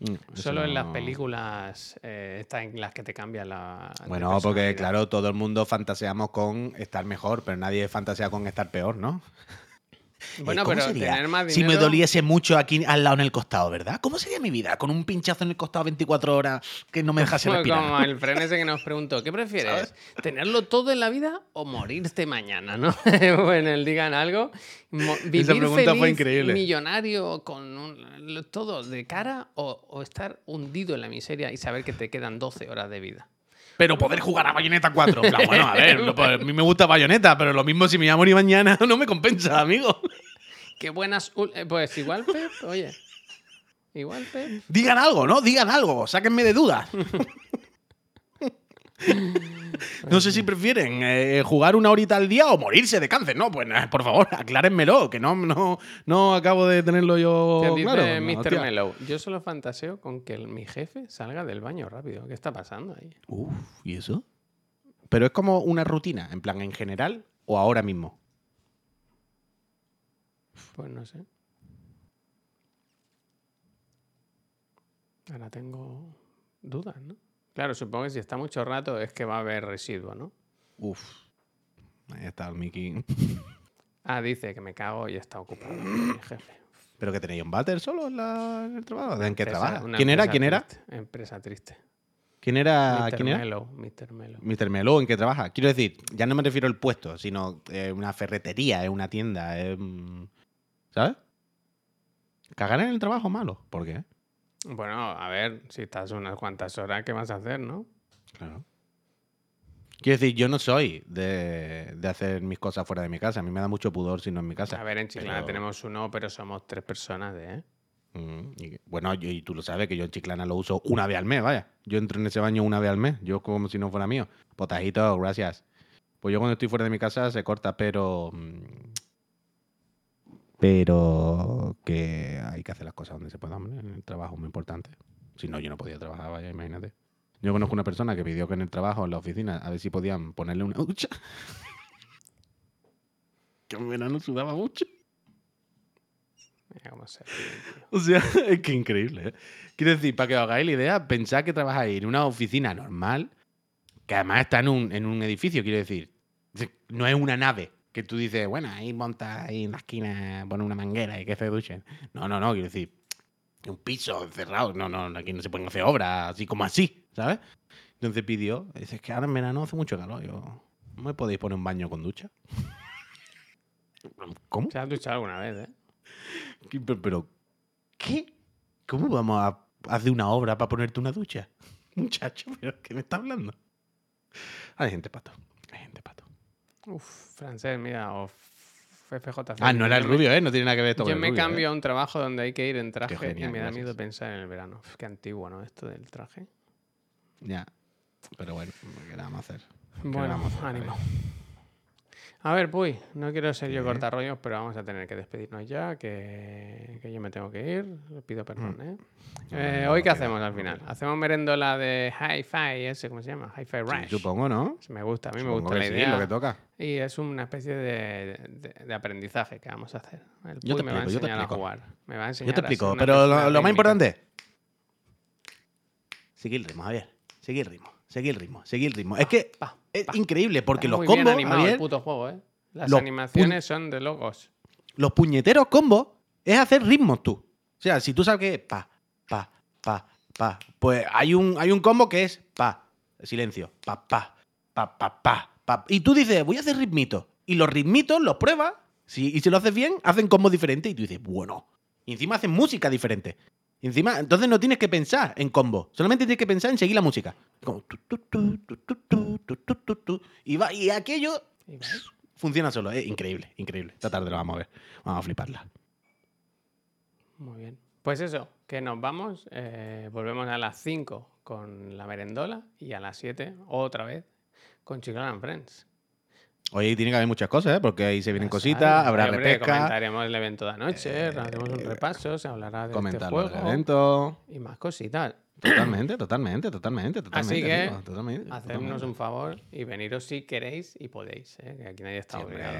Mm, Solo en las películas eh, está en las que te cambian la. Bueno, porque claro, todo el mundo fantaseamos con estar mejor, pero nadie fantasea con estar peor, ¿no? Bueno, Eh, ¿cómo pero sería tener más Si me doliese mucho aquí al lado en el costado, ¿verdad? ¿Cómo sería mi vida? Con un pinchazo en el costado 24 horas que no me dejase Como, respirar. como el fren ese que nos preguntó, ¿qué prefieres? ¿Tenerlo todo en la vida o morirte mañana? ¿no? bueno, el digan algo. ¿Vivir pregunta fue feliz, increíble. millonario con un- todo de cara o, o estar hundido en la miseria y saber que te quedan 12 horas de vida? Pero poder jugar a Bayonetta 4. en plan, bueno, a ver, pues, a mí me gusta Bayonetta, pero lo mismo si me voy a morir mañana no me compensa, amigo. Qué buenas... eh, Pues igual, Pep, oye. Igual, Pep. Digan algo, ¿no? Digan algo, sáquenme de dudas. No sé si prefieren eh, jugar una horita al día o morirse de cáncer, ¿no? Pues eh, por favor, aclárenmelo, que no, no, no acabo de tenerlo yo Te dice claro. no, Mr. hostia. Mellow. Yo solo fantaseo con que el- mi jefe salga del baño rápido. ¿Qué está pasando ahí? Uf, ¿y eso? Pero es como una rutina, en plan, en general o ahora mismo. Pues no sé. Ahora tengo dudas, ¿no? Claro, supongo que si está mucho rato es que va a haber residuo, ¿no? Uf. Ahí está el Mickey. Ah, dice que me cago y está ocupado mi jefe. ¿Pero que tenéis un váter solo en, la- en el trabajo? ¿En qué trabaja? ¿Quién era? ¿Quién era? triste, empresa triste. ¿Quién era? Mr. ¿Quién era? Mellow, Mr. Mellow. Mr. Melo, ¿en qué trabaja? Quiero decir, ya no me refiero al puesto, sino eh, una ferretería, es una tienda, es, mm, ¿sabes? Cagar en el trabajo malo. ¿Por qué? Bueno, a ver, si estás unas cuantas horas, ¿qué vas a hacer, no? Claro. Quiero decir, yo no soy de, de hacer mis cosas fuera de mi casa. A mí me da mucho pudor si no en mi casa. A ver, en Chiclana Pero- tenemos uno, pero somos tres personas, ¿eh? Mm, y bueno, yo- y tú lo sabes que yo en Chiclana lo uso una vez al mes, vaya. Yo entro en ese baño una vez al mes. Yo como si no fuera mío. Potajito, gracias. Pues yo cuando estoy fuera de mi casa se corta, pero... mm, Pero que hay que hacer las cosas donde se puedan. En el trabajo es muy importante. Si no, yo no podía trabajar, vaya, imagínate. Yo conozco una persona que pidió que en el trabajo, en la oficina, a ver si podían ponerle una ducha. que en verano sudaba mucho. Mira cómo se ríe, tío. O sea, es que increíble. ¿eh? Quiero decir, para que os hagáis la idea, pensad que trabajáis en una oficina normal, que además está en un, en un edificio, quiero decir. No es una nave que tú dices, bueno, ahí monta ahí en la esquina, pone una manguera y que se duchen. No, no, no, quiero decir, un piso cerrado. No, no, aquí no se pueden hacer obras así como así, ¿sabes? Entonces pidió, dice, es que ahora en verano hace mucho calor. Yo, ¿no me podéis poner un baño con ducha? ¿Cómo? Se has duchado alguna vez, ¿eh? ¿Qué- Pero, pero, ¿qué? ¿Cómo vamos a hacer una obra para ponerte una ducha? Muchacho, ¿pero qué me está hablando? Hay gente pato. Uf, francés, mira, o FJ. Ah, no era el rubio, ¿eh? No tiene nada que ver esto Yo me rubio, cambio ¿eh? a un trabajo donde hay que ir en traje genial, y me da miedo pensar en el verano. Uf, qué antiguo, ¿no? Esto del traje. Ya. Pero bueno, ¿qué le vamos a hacer? Bueno, vamos a hacer? ánimo. A ver, Puy, no quiero ser yo ¿Qué? cortarrollos, pero vamos a tener que despedirnos ya, que, que yo me tengo que ir. Le pido perdón, ¿eh? No, Eh, no, ¿Hoy qué hacemos al final? ¿Hacemos merendola de Hi-Fi, ese, cómo se llama? Hi-Fi Sí, Rush. supongo, ¿no? Me gusta, a mí me gusta la sí, idea. lo que toca. Y es una especie de, de- de aprendizaje que vamos a hacer. El Yo Puy te me va a explico, yo te enseñar a jugar. Me va a enseñar Yo te a explico, pero lo, lo más importante. Seguir el ritmo, Javier. Seguir el ritmo. Seguir el ritmo. Seguir el ritmo. Es que Pa, es increíble porque Está los muy bien combos, animado Javier, el puto juego, ¿eh? Las animaciones son de logos. los puñeteros combos es hacer ritmos tú. O sea, si tú sabes que es pa, pa, pa, pa, pues hay un, hay un combo que es pa, silencio, pa, pa, pa, pa, pa, pa. Y tú dices, voy a hacer ritmitos. Y los ritmitos los pruebas, si, y si lo haces bien, hacen combos diferentes y tú dices, bueno. Y encima hacen música diferente. Encima, entonces no tienes que pensar en combo, solamente tienes que pensar en seguir la música. Como tu, tu, tu, y, va, y aquello funciona solo. Es increíble, increíble. Esta tarde lo vamos a ver. Vamos a fliparla. Muy bien. Pues eso, que nos vamos. Eh, volvemos a las 5 con la merendola y a las 7 otra vez con Chiclana Friends. Hoy tiene que haber muchas cosas, ¿eh? porque ahí se vienen cositas, habrá hombre, repesca, Comentaremos el evento de anoche, hemos un repaso, se hablará de este juego eventos. y más cositas. Totalmente, totalmente, totalmente, totalmente. Así que, amigo, totalmente, Hacernos un favor y veniros si queréis y podéis, ¿eh? que aquí nadie está Sí, obligado.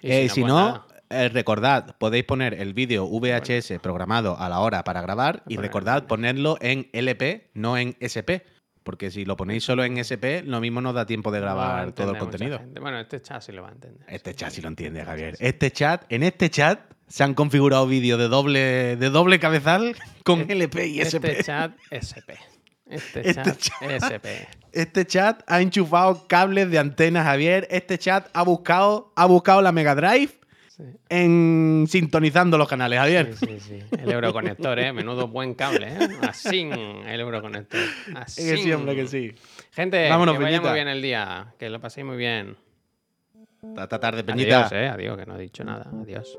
Y Eh, si pues no, nada. eh, recordad, podéis poner el vídeo VHS programado a la hora para grabar y recordad ponerlo en LP, no en SP. Porque si lo ponéis solo en SP, lo mismo no da tiempo de grabar todo el contenido. Bueno, este chat sí lo va a entender. Este chat sí lo entiende, Javier. Este chat, en este chat se han configurado vídeos de doble, de doble cabezal con LP y SP. Este chat SP. Este, Este chat, chat. SP. Este chat ha enchufado cables de antena, Javier. Este chat ha buscado, ha buscado la Mega Drive Sí. en sintonizando los canales, Javier. Sí, sí, sí. El euroconector, ¿eh? Menudo buen cable, ¿eh? Así, el euroconector. Así. Que sí, hombre, que sí. Gente, Vámonos, que vaya Peñita. muy bien el día. Que lo paséis muy bien. Esta tarde, Peñita. Adiós, ¿eh? Adiós, que no he dicho nada. Adiós.